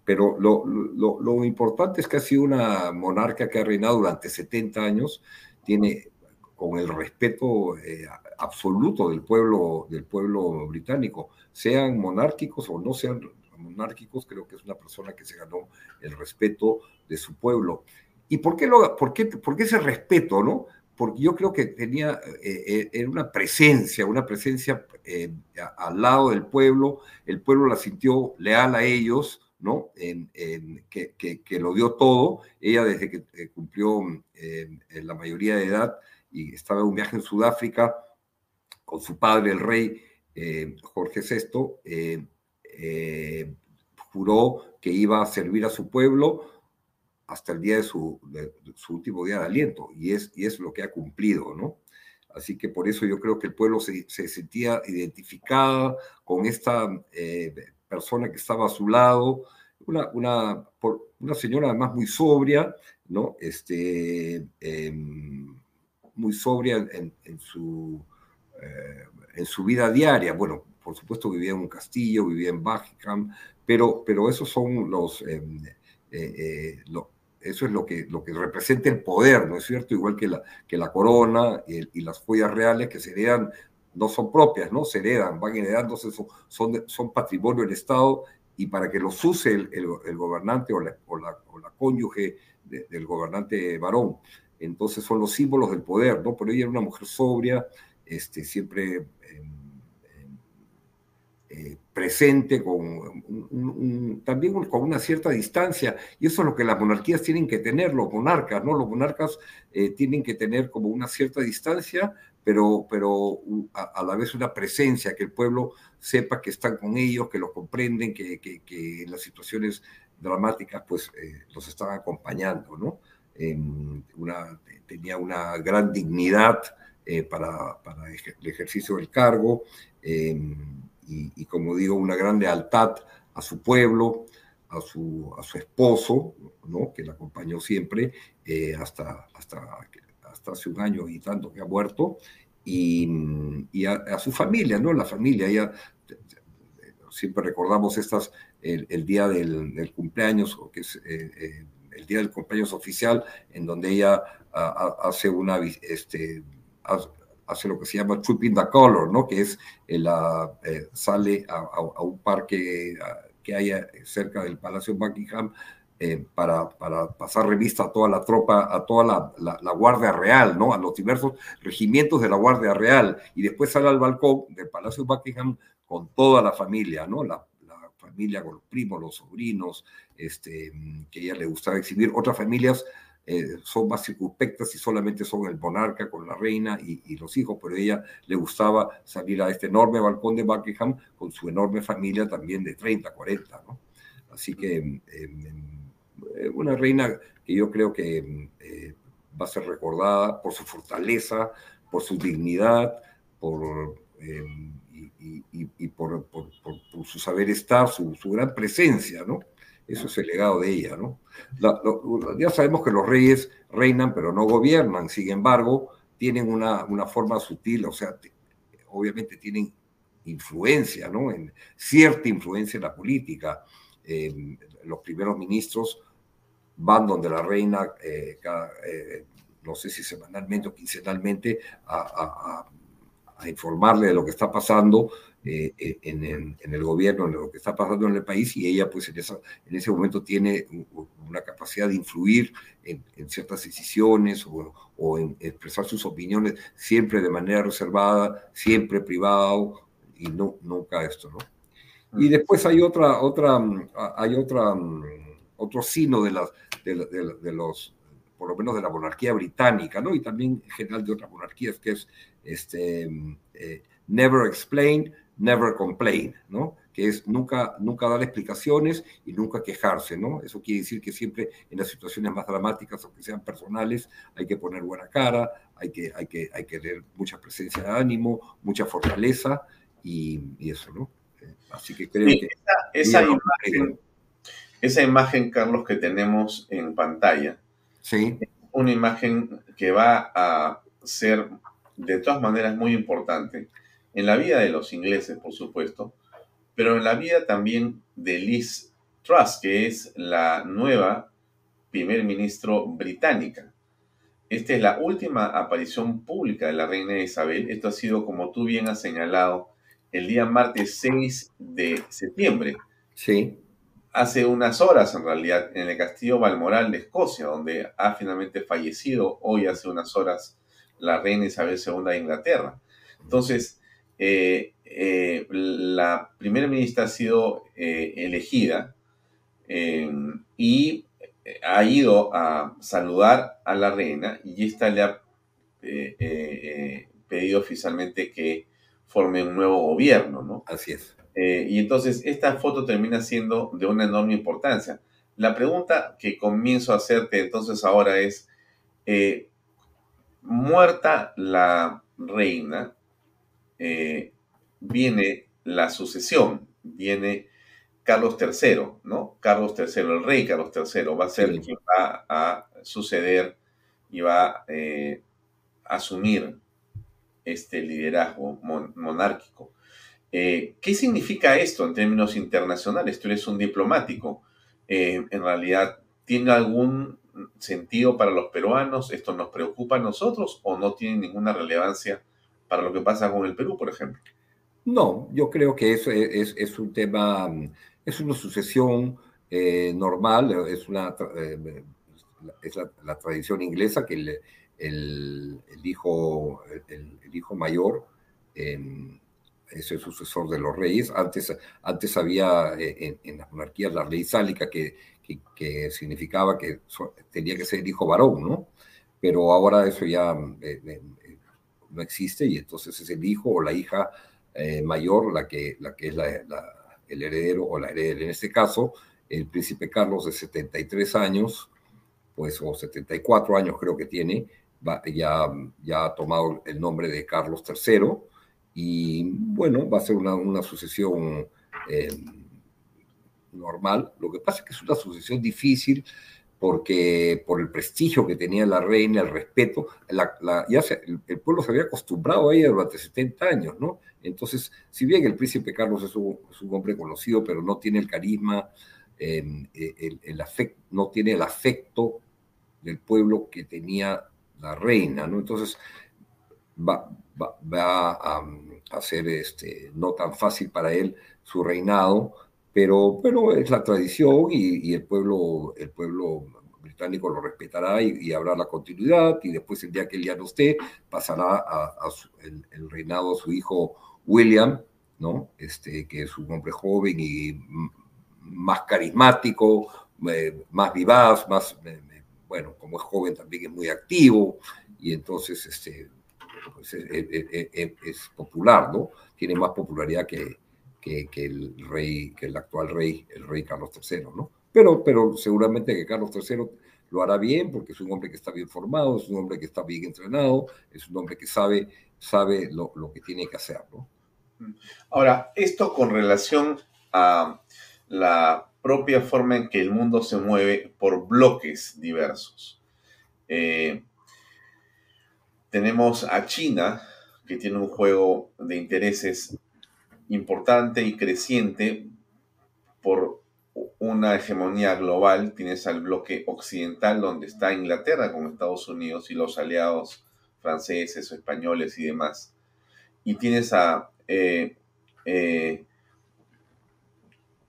Pero lo, lo, lo, importante es que ha sido una monarca que ha reinado durante 70 años, tiene con el respeto eh, absoluto del pueblo, del pueblo británico, sean monárquicos o no sean monárquicos, creo que es una persona que se ganó el respeto de su pueblo. ¿Y por qué, lo, por qué, por qué ese respeto, no? Porque yo creo que tenía eh, eh una presencia, una presencia eh, al lado del pueblo, el pueblo la sintió leal a ellos, ¿no? Que, que, lo dio todo. Ella desde que cumplió la mayoría de edad y estaba en un viaje en Sudáfrica con su padre, el rey Jorge VI, juró que iba a servir a su pueblo hasta el día de su, último día de aliento, y es, y es lo que ha cumplido, ¿no? Así que por eso yo creo que el pueblo se, se sentía identificado con esta eh, persona que estaba a su lado, una, una, una señora además muy sobria, ¿no? Este, em, muy sobria en, en su, eh, en su vida diaria. Bueno, por supuesto vivía en un castillo, vivía en Buckingham, pero, pero esos son los, em, eh, eso es lo que, lo que representa el poder, ¿no es cierto? Igual que la, que la corona y, las joyas reales que se heredan, no son propias, ¿no? Se heredan, van heredándose, son, son, patrimonio del Estado y para que los use el, el, gobernante o la, o la, o la cónyuge del gobernante varón. Entonces son los símbolos del poder, ¿no? Pero ella era una mujer sobria, este, siempre... Em, eh, presente, con también con una cierta distancia, y eso es lo que las monarquías tienen que tener, los monarcas, ¿no? Los monarcas eh, tienen que tener como una cierta distancia, pero, pero a, la vez una presencia, que el pueblo sepa que están con ellos, que los comprenden, que, que, en las situaciones dramáticas pues eh, los están acompañando, ¿no? tenía una gran dignidad para, para, el ejercicio del cargo y, como digo, una gran lealtad a su pueblo, a su, a su esposo, ¿no? que la acompañó siempre eh, hasta, hasta, hasta hace un año y tanto que ha muerto, y, a, su familia, ¿no? La familia, ella, siempre recordamos estas, el, día del, cumpleaños, que es eh, eh, el día del cumpleaños oficial, en donde ella hace una, este, hace lo que se llama Tripping the Color, ¿no? Que es, la, eh, sale a, un parque que hay cerca del Palacio Buckingham eh, para, para, pasar revista a toda la tropa, a toda la, la, Guardia Real, ¿no? A los diversos regimientos de la Guardia Real. Y después sale al balcón del Palacio Buckingham con toda la familia, ¿no? La, familia con los primos, los sobrinos, este, que ella le gustaba exhibir. Otras familias eh, son más circunspectas y solamente son el monarca con la reina y, los hijos, pero ella le gustaba salir a este enorme balcón de Buckingham con su enorme familia también de 30, 40, ¿no? Así que em, em, eh, una reina que yo creo que eh, va a ser recordada por su fortaleza, por su dignidad, por, eh, y, por, su saber estar, su, gran presencia, ¿no? Eso es el legado de ella, ¿no? ya sabemos que los reyes reinan, pero no gobiernan, sin embargo, tienen una, una forma sutil, o sea, obviamente tienen influencia, ¿no? En, cierta influencia en la política. los primeros ministros van donde la reina, eh, eh, no sé si semanalmente o quincenalmente, a, informarle de lo que está pasando eh, en, el gobierno, en lo que está pasando en el país, y ella pues en, en ese momento tiene una capacidad de influir en, ciertas decisiones o, en expresar sus opiniones siempre de manera reservada, siempre privado, y no, nunca esto, ¿no? Y después hay otra, otra, hay otra, otro sino de las de, los, por lo menos de la monarquía británica, ¿no? Y también en general de otras monarquías, que es este, eh, never explain, never complain, ¿no? Que es nunca, nunca dar explicaciones y nunca quejarse, ¿no? Eso quiere decir que siempre en las situaciones más dramáticas, aunque sean personales, hay que poner buena cara, hay que, hay que, hay que tener mucha presencia de ánimo, mucha fortaleza y, eso, ¿no? Eh, así que creo que... Esa, imagen, esa imagen, Carlos, que tenemos en pantalla, sí. una imagen que va a ser de todas maneras muy importante en la vida de los ingleses, por supuesto, pero en la vida también de Liz Truss, que es la nueva primer ministro británica. Esta es la última aparición pública de la reina Isabel. Esto ha sido, como tú bien has señalado, el día martes 6 de septiembre. Sí hace unas horas en realidad en el castillo Balmoral de Escocia, donde ha finalmente fallecido hoy hace unas horas la reina Isabel II de Inglaterra. Entonces, eh, eh, la primera ministra ha sido eh, elegida y ha ido a saludar a la reina y esta le ha pedido oficialmente que forme un nuevo gobierno, ¿no? Así es. Y entonces esta foto termina siendo de una enorme importancia. La pregunta que comienzo a hacerte entonces ahora es, muerta la reina, eh, viene la sucesión, viene Carlos III, ¿no? Carlos III, el rey Carlos III, va a ser quien va a suceder y va a asumir este liderazgo monárquico. Eh, ¿Qué significa esto en términos internacionales? Tú eres un diplomático. Eh, en realidad, ¿tiene algún sentido para los peruanos? ¿Esto nos preocupa a nosotros o no tiene ninguna relevancia para lo que pasa con el Perú, por ejemplo? No, yo creo que eso es, un tema, es una sucesión eh, normal, es, una, es la, tradición inglesa que el, el, hijo, el, hijo mayor es el sucesor de los reyes. Antes, antes había eh, en, las monarquías la ley sálica que, que, significaba que tenía que ser el hijo varón, ¿no? Pero ahora eso ya eh, eh, no existe y entonces es el hijo o la hija mayor la que, la que es el heredero o la heredera. En este caso, el príncipe Carlos de 73 años, pues o 74 años creo que tiene, ya, ya ha tomado el nombre de Carlos III y bueno, va a ser una, sucesión eh, normal. Lo que pasa es que es una sucesión difícil porque por el prestigio que tenía la reina, el respeto, el, pueblo se había acostumbrado a ella durante 70 años, ¿no? Entonces, si bien el príncipe Carlos es un, hombre conocido, pero no tiene el carisma, em, el, el no tiene el afecto del pueblo que tenía la reina, ¿no? Entonces, va, a, ser este, no tan fácil para él su reinado, pero, pero es la tradición y, el, pueblo, el pueblo británico lo respetará y, habrá la continuidad y después el día que él ya no esté pasará el, reinado a su hijo William, ¿no? este, que es un hombre joven y más carismático, eh, más vivaz, más, eh, bueno, como es joven también es muy activo y entonces este, pues, es, popular, ¿no? Tiene más popularidad que, que, el rey, que el actual rey, el rey Carlos III, ¿no? Pero, pero seguramente que Carlos III lo hará bien porque es un hombre que está bien formado, es un hombre que está bien entrenado, es un hombre que sabe, sabe lo, lo que tiene que hacer, ¿no? Ahora, esto con relación a la propia forma en que el mundo se mueve por bloques diversos. Eh, tenemos a China, que tiene un juego de intereses importante y creciente por una hegemonía global. Tienes al bloque occidental, donde está Inglaterra con Estados Unidos y los aliados franceses españoles y demás. Y tienes a eh, eh,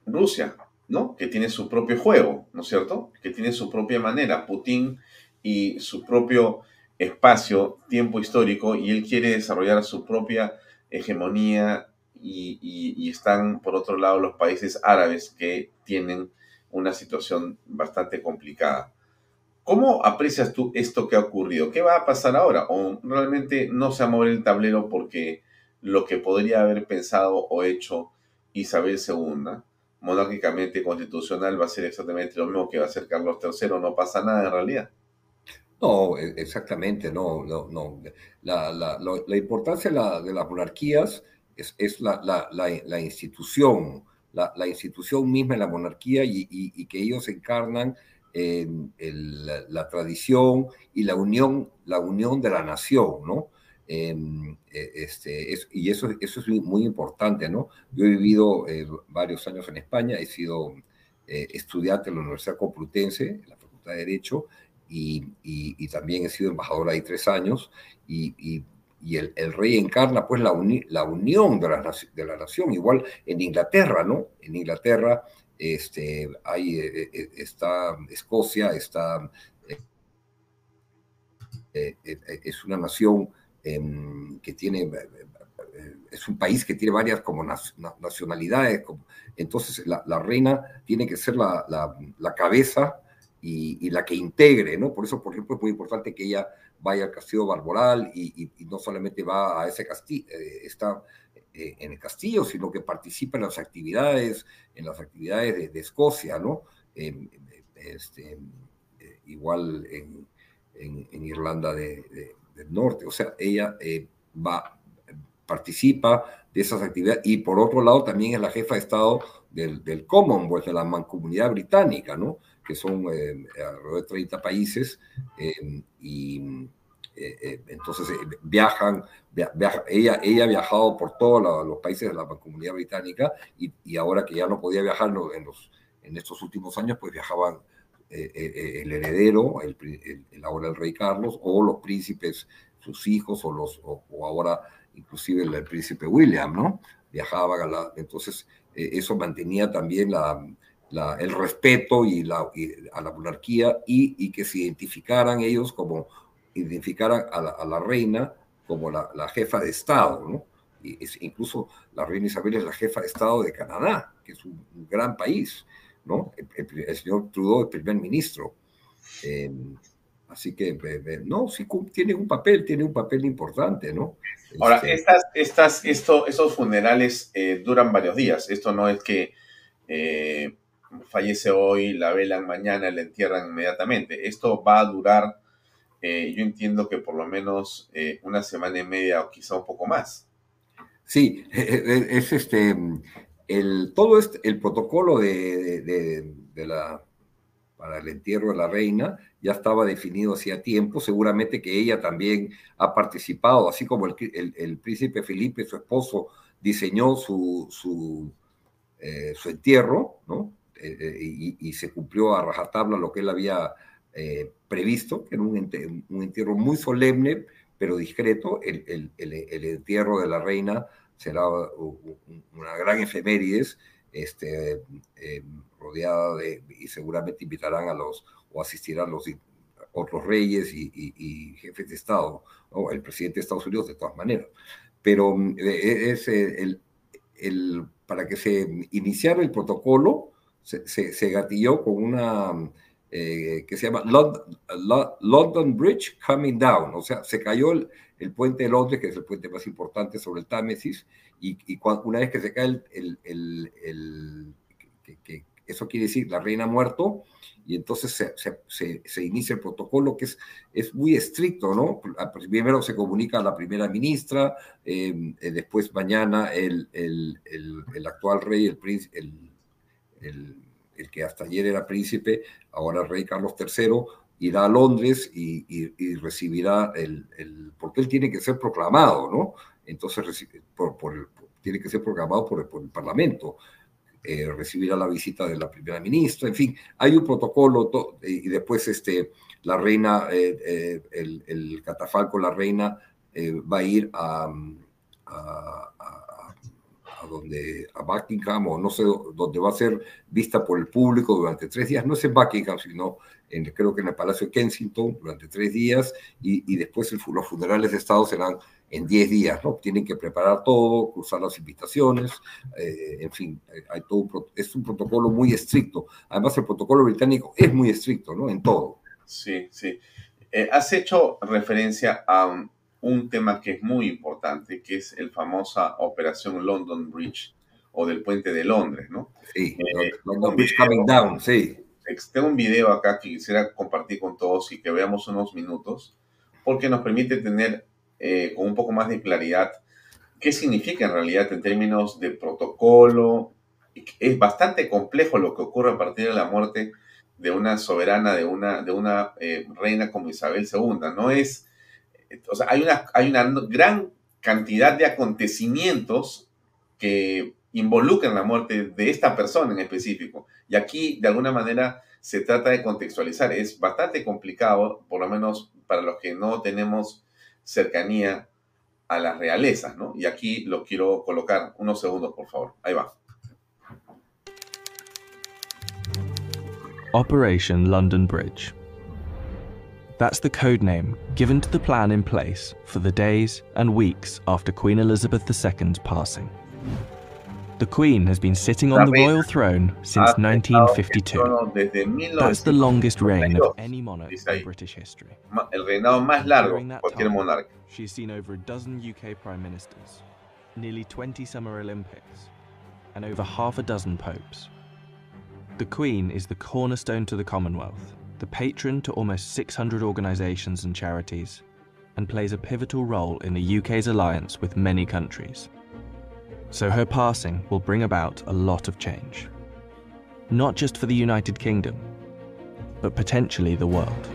Rusia, ¿no? Que tiene su propio juego, ¿no es cierto? Que tiene su propia manera. Putin y su propio espacio, tiempo histórico, y él quiere desarrollar su propia hegemonía y, están, por otro lado, los países árabes que tienen una situación bastante complicada. ¿Cómo aprecias tú esto que ha ocurrido? ¿Qué va a pasar ahora? ¿O realmente no se va a mover el tablero porque lo que podría haber pensado o hecho Isabel II, monárquicamente constitucional, va a ser exactamente lo mismo que va a ser Carlos III? No pasa nada en realidad. No, e, exactamente, no, no, no. La, la, la importancia de, de, las monarquías es, es la, institución, la, institución misma de la monarquía y, y, que ellos encarnan el, la tradición y la unión, la unión de la nación, ¿no? Em, e, este, es, y eso, eso es muy importante, ¿no? Yo he vivido eh, varios años en España, he sido eh, estudiante en la Universidad Complutense, en la Facultad de Derecho, y, también he sido embajador ahí tres años y, el, rey encarna pues la, la unión de la, de la, nación, igual en Inglaterra, ¿no? En Inglaterra este, hay, eh, eh, está Escocia, está, eh, es una nación em, que tiene, es un país que tiene varias como nacionalidades, entonces la, reina tiene que ser la cabeza y, la que integre, ¿no? Por eso, por ejemplo, es muy importante que ella vaya al castillo Barboral y, no solamente va a ese castillo, eh, está eh, en el castillo, sino que participa en las actividades, en las actividades de, Escocia, ¿no? este, eh, igual en, Irlanda del Norte. O sea, ella va, participa de esas actividades y por otro lado también es la jefa de Estado del, del Commonwealth, de la mancomunidad británica, ¿no? Que son eh, alrededor de 30 países, eh, y eh, entonces viajan, ella, ella ha viajado por todos los países de la comunidad británica y, ahora que ya no podía viajar en, los, en estos últimos años, pues viajaban el heredero, el, ahora el rey Carlos, o los príncipes, sus hijos, o, los, o, ahora inclusive el, príncipe William, ¿no? Viajaban a la... Entonces, eso mantenía también la, el respeto y la, a la monarquía y, que se identificaran ellos como, identificaran a la, reina como la, jefa de Estado, ¿no? Y es, incluso la reina Isabel es la jefa de Estado de Canadá, que es un, gran país, ¿no? El, señor Trudeau es primer ministro. Em, así que, no, sí tiene un papel, tiene un papel importante, ¿no? Ahora, este estas, estas, esto, esos funerales eh, duran varios días. Esto no es que eh, fallece hoy, la velan mañana, la entierran inmediatamente. Esto va a durar, eh, yo entiendo que por lo menos eh, una semana y media o quizá un poco más. Sí, es este, el, todo este, el protocolo de, de, la, para el entierro de la reina ya estaba definido hacía tiempo, seguramente que ella también ha participado, así como el, príncipe Felipe, su esposo, diseñó su, su, eh, su entierro, ¿no? Eh, eh, y, se cumplió a rajatabla lo que él había previsto, que era un, entierro muy solemne, pero discreto. El, el, entierro de la reina será una gran efemérides, este, rodeada de, y seguramente invitarán a los, o asistirán los otros reyes y, jefes de Estado, o el presidente de Estados Unidos de todas maneras. Pero mm, e, e, es el, el, para que se iniciara el protocolo, se, se, gatilló con una eh, que se llama London, Bridge Coming Down, o sea, se cayó el, el, puente de Londres, que es el puente más importante sobre el Támesis, y, y una vez que se cae el, el eso quiere decir la reina ha muerto y entonces se, se, inicia el protocolo que es, es muy estricto, ¿no? Primero se comunica a la primera ministra, em, eh, después mañana el, el, el, actual rey, el, príncipe, el, que hasta ayer era príncipe, ahora rey Carlos III, irá a Londres y, recibirá el, porque él tiene que ser proclamado, ¿no? Entonces por, tiene que ser proclamado por, el Parlamento eh, recibirá la visita de la primera ministra, en fin, hay un protocolo y después este, la reina, eh, eh, el, el, catafalco, la reina va a ir a, donde, a Buckingham o no sé, donde va a ser vista por el público durante tres días, no es en Buckingham, sino en, creo que en el Palacio de Kensington durante tres días y, después los funerales de Estado serán en 10 días, ¿no? Tienen que preparar todo, cruzar las invitaciones, eh, en fin, eh, hay todo es un protocolo muy estricto. Además, el protocolo británico es muy estricto, ¿no? En todo. Sí, sí. Eh, has hecho referencia a un, tema que es muy importante, que es el famosa Operación London Bridge o del puente de Londres, ¿no? Sí, London Bridge coming down, sí. Tengo un video acá que quisiera compartir con todos y que veamos unos minutos, porque nos permite tener eh, con un poco más de claridad qué significa en realidad en términos de protocolo. Es bastante complejo lo que ocurre a partir de la muerte de una soberana, de una, de una eh, reina como Isabel II. No es, o sea, hay una, hay una gran cantidad de acontecimientos que involucran la muerte de esta persona en específico. Y aquí, de alguna manera, se trata de contextualizar. Es bastante complicado, por lo menos para los que no tenemos cercanía a las realezas, ¿no? Y aquí lo quiero colocar unos segundos, por favor. Ahí va. Operation London Bridge. That's the code name given to the plan in place for the days and weeks after Queen Elizabeth II's passing. The Queen has been sitting on the royal throne since uh, 1952. Uh, That's the longest reign of any monarch in British history. El reinado más largo cualquier monarca. She's seen over a dozen UK prime ministers, nearly 20 Summer Olympics, and over half a dozen popes. The Queen is the cornerstone to the Commonwealth, the patron to almost 600 organisations and charities, and plays a pivotal role in the UK's alliance with many countries. So her passing will bring about a lot of change. Not just for the United Kingdom, but potentially the world.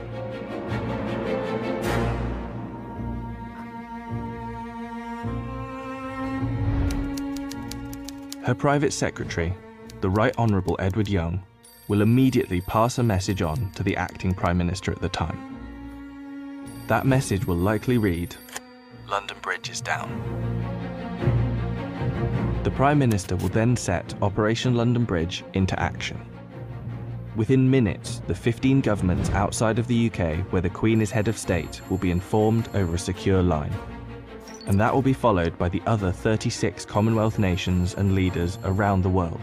Her private secretary, the Right Honourable Edward Young, will immediately pass a message on to the acting Prime Minister at the time. That message will likely read London Bridge is down. The Prime Minister will then set Operation London Bridge into action. Within minutes, the 15 governments outside of the UK where the Queen is head of state will be informed over a secure line. And that will be followed by the other 36 Commonwealth nations and leaders around the world.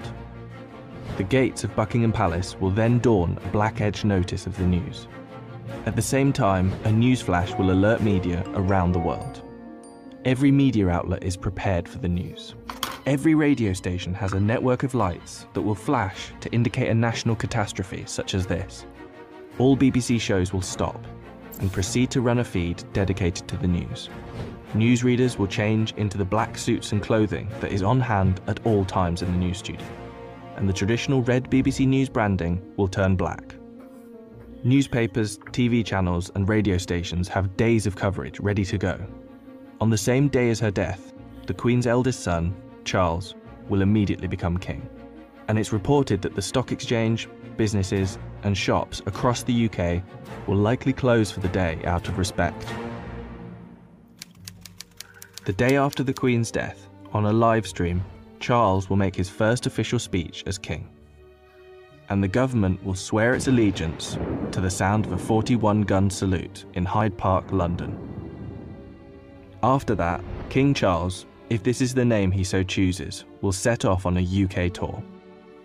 The gates of Buckingham Palace will then dawn a black edge notice of the news. At the same time, a news flash will alert media around the world. Every media outlet is prepared for the news. Every radio station has a network of lights that will flash to indicate a national catastrophe such as this. All BBC shows will stop and proceed to run a feed dedicated to the news. Newsreaders will change into the black suits and clothing that is on hand at all times in the news studio. And the traditional red BBC News branding will turn black. Newspapers, TV channels, and radio stations have days of coverage ready to go. On the same day as her death, the Queen's eldest son, Charles, will immediately become king. And it's reported that the stock exchange, businesses, and shops across the UK will likely close for the day out of respect. The day after the Queen's death, on a live stream, Charles will make his first official speech as king. And the government will swear its allegiance to the sound of a 41 gun salute in Hyde Park, London. After that, King Charles, if this is the name he so chooses, will set off on a UK tour,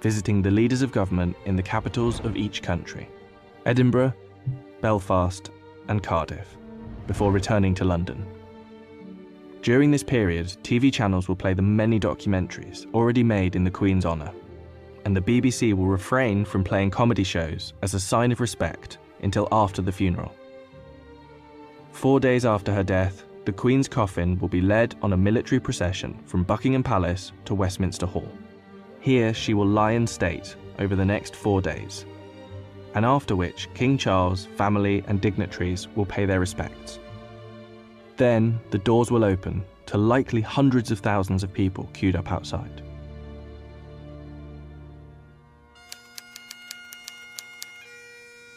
visiting the leaders of government in the capitals of each country Edinburgh, Belfast, and Cardiff, before returning to London. During this period, TV channels will play the many documentaries already made in the Queen's honour, and the BBC will refrain from playing comedy shows as a sign of respect until after the funeral. Four days after her death, the Queen's coffin will be led on a military procession from Buckingham Palace to Westminster Hall. Here she will lie in state over the next four days, and after which King Charles, family, and dignitaries will pay their respects. Then the doors will open to likely hundreds of thousands of people queued up outside.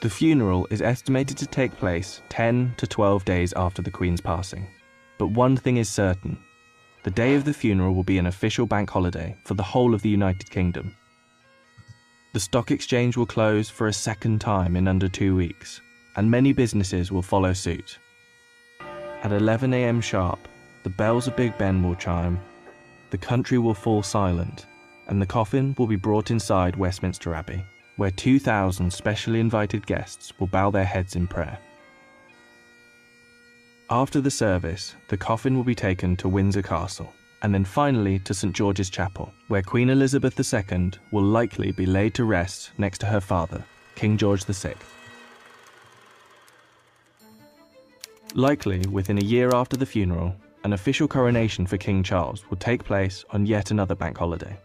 The funeral is estimated to take place 10 to 12 days after the Queen's passing. But one thing is certain the day of the funeral will be an official bank holiday for the whole of the United Kingdom. The stock exchange will close for a second time in under two weeks, and many businesses will follow suit. At 11am sharp, the bells of Big Ben will chime, the country will fall silent, and the coffin will be brought inside Westminster Abbey where 2,000 specially invited guests will bow their heads in prayer. After the service, the coffin will be taken to Windsor Castle, and then finally to St George's Chapel, where Queen Elizabeth II will likely be laid to rest next to her father, King George VI. Likely within a year after the funeral, an official coronation for King Charles will take place on yet another bank holiday.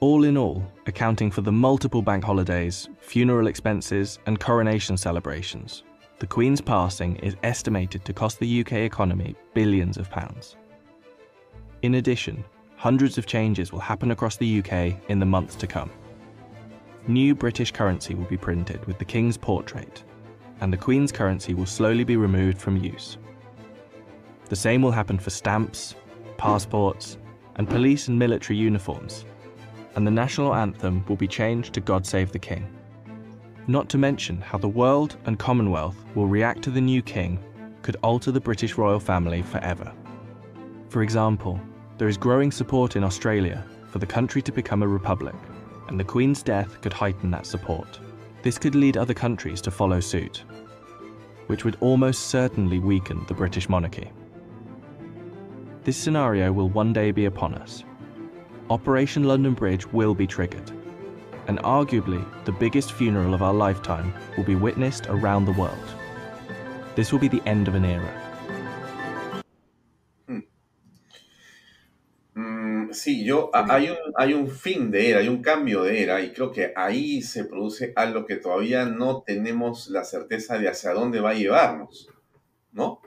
All in all, accounting for the multiple bank holidays, funeral expenses, and coronation celebrations, the Queen's passing is estimated to cost the UK economy billions of pounds. In addition, hundreds of changes will happen across the UK in the months to come. New British currency will be printed with the King's portrait, and the Queen's currency will slowly be removed from use. The same will happen for stamps, passports, and police and military uniforms, and the national anthem will be changed to God Save the King. Not to mention how the world and Commonwealth will react to the new king could alter the British royal family forever. For example, there is growing support in Australia for the country to become a republic, and the Queen's death could heighten that support. This could lead other countries to follow suit, which would almost certainly weaken the British monarchy. This scenario will one day be upon us, Operation London Bridge will be triggered, and arguably the biggest funeral of our lifetime will be witnessed around the world. This will be the end of an era. Sí, yo hay un, hay un fin de era, hay un cambio de era y creo que ahí se produce algo que todavía no tenemos la certeza de hacia dónde va a llevarnos, ¿no?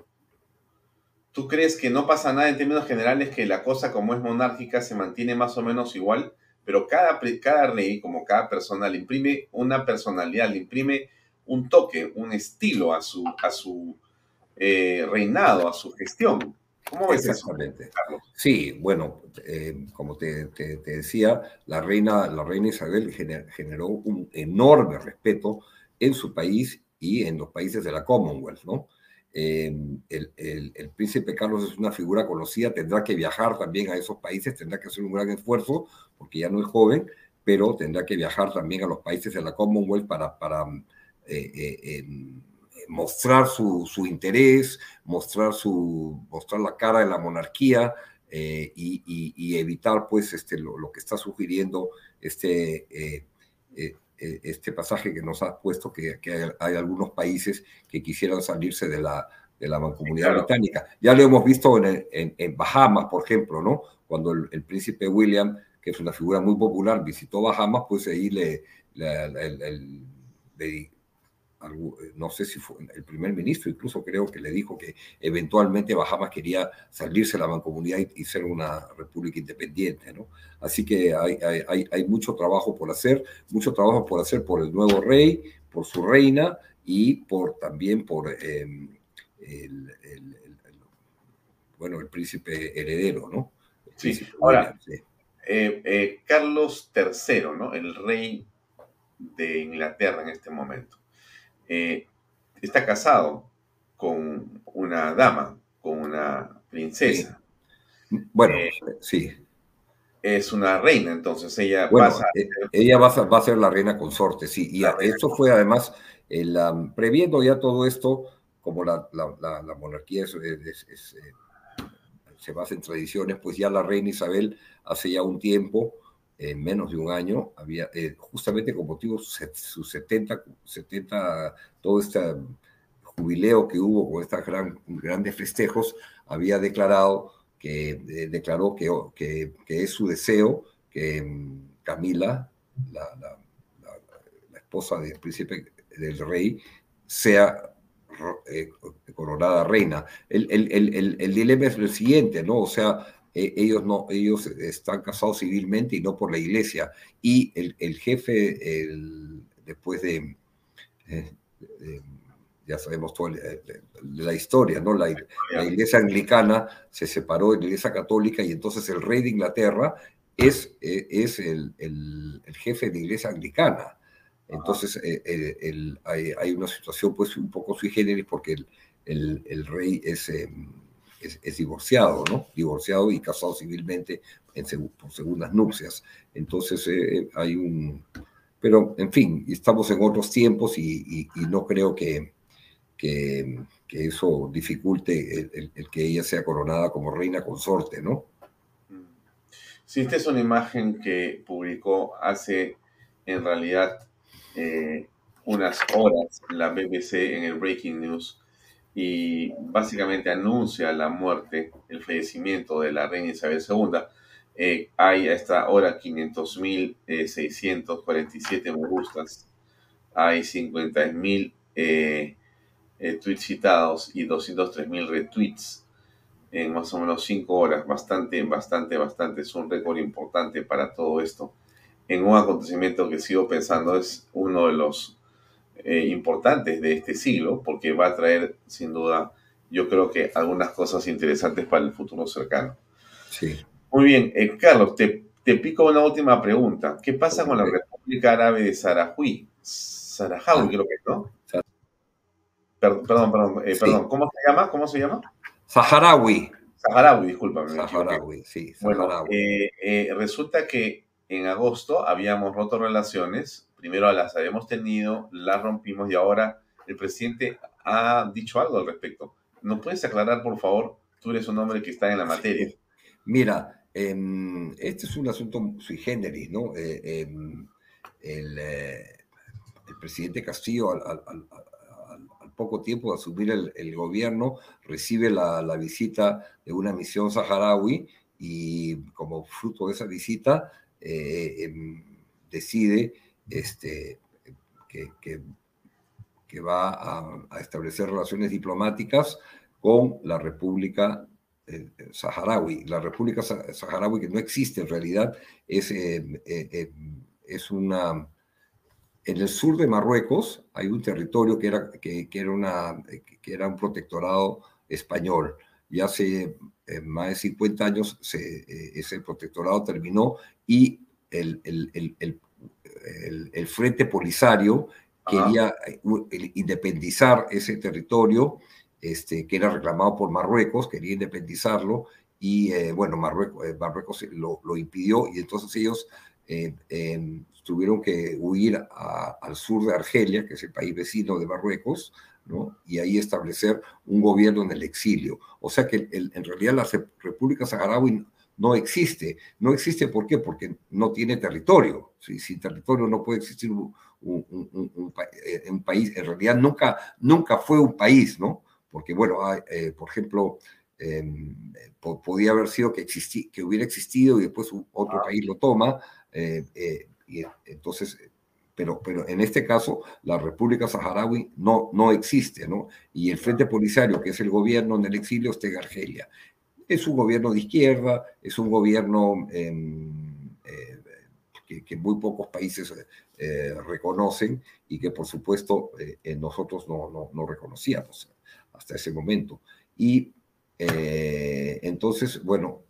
¿Tú crees que no pasa nada en términos generales, que la cosa como es monárquica se mantiene más o menos igual, pero cada, cada rey, como cada persona, le imprime una personalidad, le imprime un toque, un estilo a su, a su eh, reinado, a su gestión? ¿Cómo ves Exactamente. eso, Sí, bueno, eh, como te, te, decía, la reina, la reina Isabel generó un enorme respeto en su país y en los países de la Commonwealth, ¿no? Em, el, príncipe Carlos es una figura conocida, tendrá que viajar también a esos países, tendrá que hacer un gran esfuerzo, porque ya no es joven, pero tendrá que viajar también a los países de la Commonwealth para, para eh, eh, mostrar su, interés, mostrar, su, mostrar la cara de la monarquía eh, y, evitar pues este, lo, que está sugiriendo este eh, este pasaje que nos has puesto, que, hay, algunos países que quisieran salirse de la, de la mancomunidad británica. Ya lo hemos visto en, en, Bahamas, por ejemplo, ¿no? Cuando el, príncipe William, que es una figura muy popular, visitó Bahamas, pues ahí le, no sé si fue el primer ministro, incluso creo que le dijo que eventualmente Bahamas quería salirse de la mancomunidad y, ser una república independiente, ¿no? Así que hay, hay, hay, mucho trabajo por hacer, mucho trabajo por hacer por el nuevo rey, por su reina y por también por em, el, bueno, el príncipe heredero, ¿no? sí, ahora, eh, eh, Carlos III, ¿no? El rey de Inglaterra en este momento. Eh, está casado con una dama, con una princesa. Bueno, sí. Es una reina, entonces ella va a ella va a, ser la reina consorte, sí. Y esto fue además, el, previendo ya todo esto, como la, monarquía se basa en tradiciones, pues ya la reina Isabel hace ya un tiempo en menos de un año, había, eh, justamente con motivo de sus 70, 70, todo este jubileo que hubo con estos gran, grandes festejos, había declarado que, eh, declaró que, que, que, es su deseo que mm, Camila, la, la, la, esposa del príncipe del rey, sea eh, coronada reina. El, el, el, el, dilema es el siguiente, ¿no? O sea, e, ellos no, ellos están casados civilmente y no por la iglesia. Y el, el jefe, el, después de, eh, ya sabemos toda la, historia, ¿no? La, la, iglesia anglicana se separó de la iglesia católica y entonces el rey de Inglaterra es, e, es el, el, jefe de la iglesia anglicana. Entonces eh, el, hay, hay, una situación pues un poco sui generis porque el, rey es... Es, divorciado, ¿no? Divorciado y casado civilmente en, por segundas nupcias. Entonces eh, hay un... Pero, en fin, estamos en otros tiempos y, no creo que, que, eso dificulte el, que ella sea coronada como reina consorte, ¿no? Sí, esta es una imagen que publicó hace, en realidad, eh, unas horas la BBC en el Breaking News y básicamente anuncia la muerte, el fallecimiento de la reina Isabel II. Eh, hay a esta hora 500.647 eh, me gustas, hay 50.000 eh, eh, tweets citados y 203.000 retweets en más o menos 5 horas. Bastante, bastante, bastante. Es un récord importante para todo esto. En un acontecimiento que sigo pensando es uno de los eh, importantes de este siglo, porque va a traer sin duda, yo creo que algunas cosas interesantes para el futuro cercano. Sí. Muy bien, eh, Carlos, te, te, pico una última pregunta. ¿Qué pasa con la República Árabe de Sarahui? Sarajawi, ah. creo que ¿no? Perdón, perdón, eh, perdón. ¿Cómo se llama? ¿Cómo se llama? Saharaui. Saharaui, discúlpame. Saharaui, sí. Saharaui. Bueno, resulta que en agosto habíamos roto relaciones primero las habíamos tenido, las rompimos y ahora el presidente ha dicho algo al respecto. ¿Nos puedes aclarar, por favor? Tú eres un hombre que está en la materia. Mira, em, este es un asunto sui generis, ¿no? Eh, em, eh, el, presidente Castillo, al, poco tiempo de asumir el, gobierno, recibe la, la, visita de una misión saharaui y como fruto de esa visita eh, em, decide este, que, que, va a, establecer relaciones diplomáticas con la República eh, Saharaui. La República Saharaui, que no existe en realidad, es, eh, eh, es una... En el sur de Marruecos hay un territorio que era, que, era, una, que era un protectorado español. Y hace más de 50 años ese protectorado terminó y el, el, el, el, Frente Polisario quería eh, independizar ese territorio este, que era reclamado por Marruecos, quería independizarlo y eh, bueno, Marruecos, eh, Marruecos lo, lo, impidió y entonces ellos tuvieron que huir al sur de Argelia, que es el país vecino de Marruecos, ¿no? y ahí establecer un gobierno en el exilio. O sea que en realidad la República Saharaui no existe. No existe ¿por qué? Porque no tiene territorio. Sin territorio no puede existir un, eh, un, país. En realidad nunca, nunca fue un país, ¿no? Porque, bueno, eh, por ejemplo, em, podía haber sido que, que hubiera existido y después otro ah. país lo toma. Eh, y entonces, pero, pero en este caso la República Saharaui no, no existe, ¿no? Y el Frente Polisario, que es el gobierno en el exilio, está en Argelia. Es un gobierno de izquierda, es un gobierno em, eh, que, muy pocos países eh, reconocen y que por supuesto eh, nosotros no, no, no, reconocíamos hasta ese momento. Y entonces, bueno,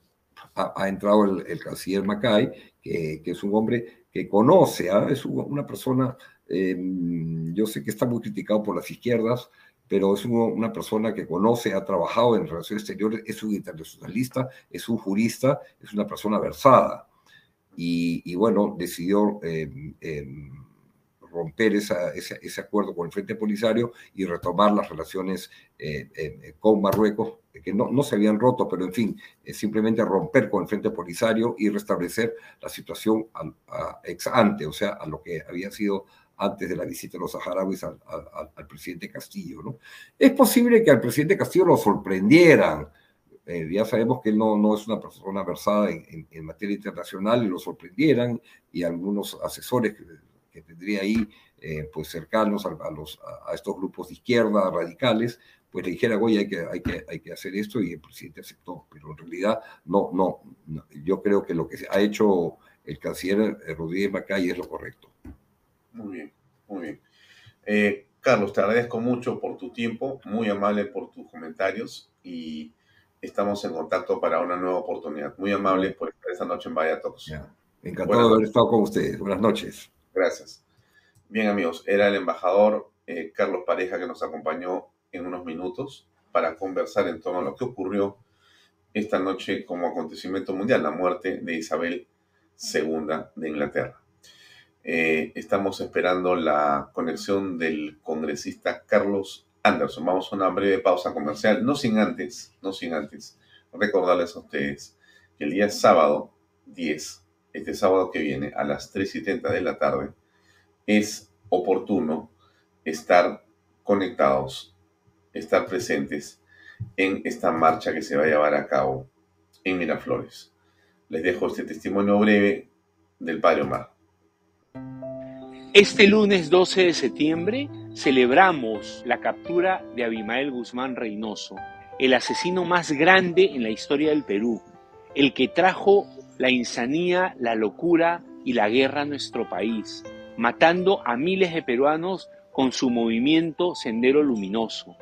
ha, entrado el, canciller Macay, que, que, es un hombre que conoce, ¿ah? es una persona, em, yo sé que está muy criticado por las izquierdas, pero es una persona que conoce, ha trabajado en relaciones exteriores, es un internacionalista, es un jurista, es una persona versada. Y, bueno, decidió em, romper esa, ese, acuerdo con el Frente Polisario y retomar las relaciones eh, eh, con Marruecos, que no, no, se habían roto, pero en fin, simplemente romper con el Frente Polisario y restablecer la situación ex ante, o sea, a lo que había sido antes de la visita de los saharauis al, presidente Castillo. ¿no? Es posible que al presidente Castillo lo sorprendieran. Eh, ya sabemos que él no, no es una persona versada en, en, materia internacional y lo sorprendieran y algunos asesores que tendría ahí eh, pues cercanos a, los, a, estos grupos de izquierda radicales, pues le dijera, oye, hay que, hay, que, hay que hacer esto y el presidente aceptó. Pero en realidad, no, no, yo creo que lo que ha hecho el canciller eh, Rodríguez Macay es lo correcto. Muy bien, muy bien. Eh, Carlos, te agradezco mucho por tu tiempo, muy amable por tus comentarios y estamos en contacto para una nueva oportunidad. Muy amable por estar esta noche en Vaya Talks. Encantado de haber estado con ustedes. Buenas noches. Gracias. Bien amigos, era el embajador eh, Carlos Pareja que nos acompañó en unos minutos para conversar en torno a lo que ocurrió esta noche como acontecimiento mundial, la muerte de Isabel II de Inglaterra. Eh, estamos esperando la conexión del congresista Carlos Anderson. Vamos a una breve pausa comercial, no sin antes, no sin antes recordarles a ustedes que el día sábado 10 este sábado que viene a las 3 y 30 de la tarde, es oportuno estar conectados, estar presentes en esta marcha que se va a llevar a cabo en Miraflores. Les dejo este testimonio breve del Padre Omar. Este lunes 12 de septiembre celebramos la captura de Abimael Guzmán Reynoso, el asesino más grande en la historia del Perú, el que trajo la insanía, la locura y la guerra en nuestro país, matando a miles de peruanos con su movimiento Sendero Luminoso.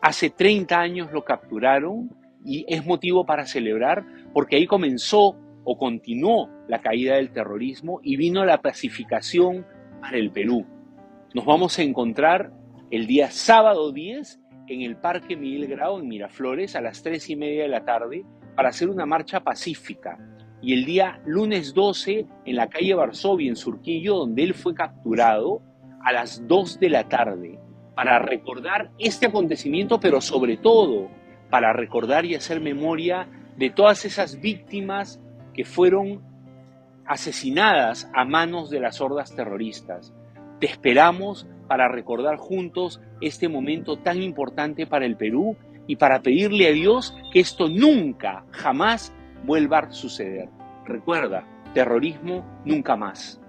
Hace 30 años lo capturaron y es motivo para celebrar porque ahí comenzó o continuó la caída del terrorismo y vino la pacificación para el Perú. Nos vamos a encontrar el día sábado 10 en el Parque Miguel Grau en Miraflores a las 3 y media de la tarde para hacer una marcha pacífica y el día lunes 12 en la calle Varsovia, en Surquillo, donde él fue capturado a las 2 de la tarde, para recordar este acontecimiento, pero sobre todo para recordar y hacer memoria de todas esas víctimas que fueron asesinadas a manos de las hordas terroristas. Te esperamos para recordar juntos este momento tan importante para el Perú y para pedirle a Dios que esto nunca, jamás vuelva a suceder. Recuerda, terrorismo nunca más.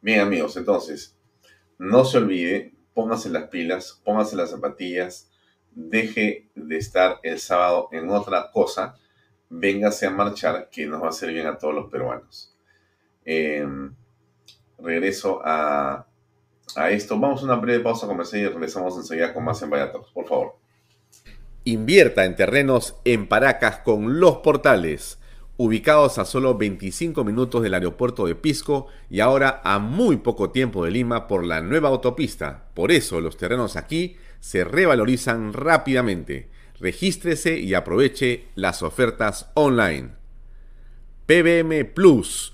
Bien amigos, entonces, no se olvide, póngase las pilas, póngase las zapatillas, deje de estar el sábado en otra cosa, véngase a marchar, que nos va a hacer bien a todos los peruanos. Eh, regreso a, esto. Vamos a una breve pausa comercial y regresamos enseguida con más en por favor. Invierta en terrenos en Paracas con Los Portales, ubicados a solo 25 minutos del aeropuerto de Pisco y ahora a muy poco tiempo de Lima por la nueva autopista. Por eso los terrenos aquí se revalorizan rápidamente. Regístrese y aproveche las ofertas online. PBM Plus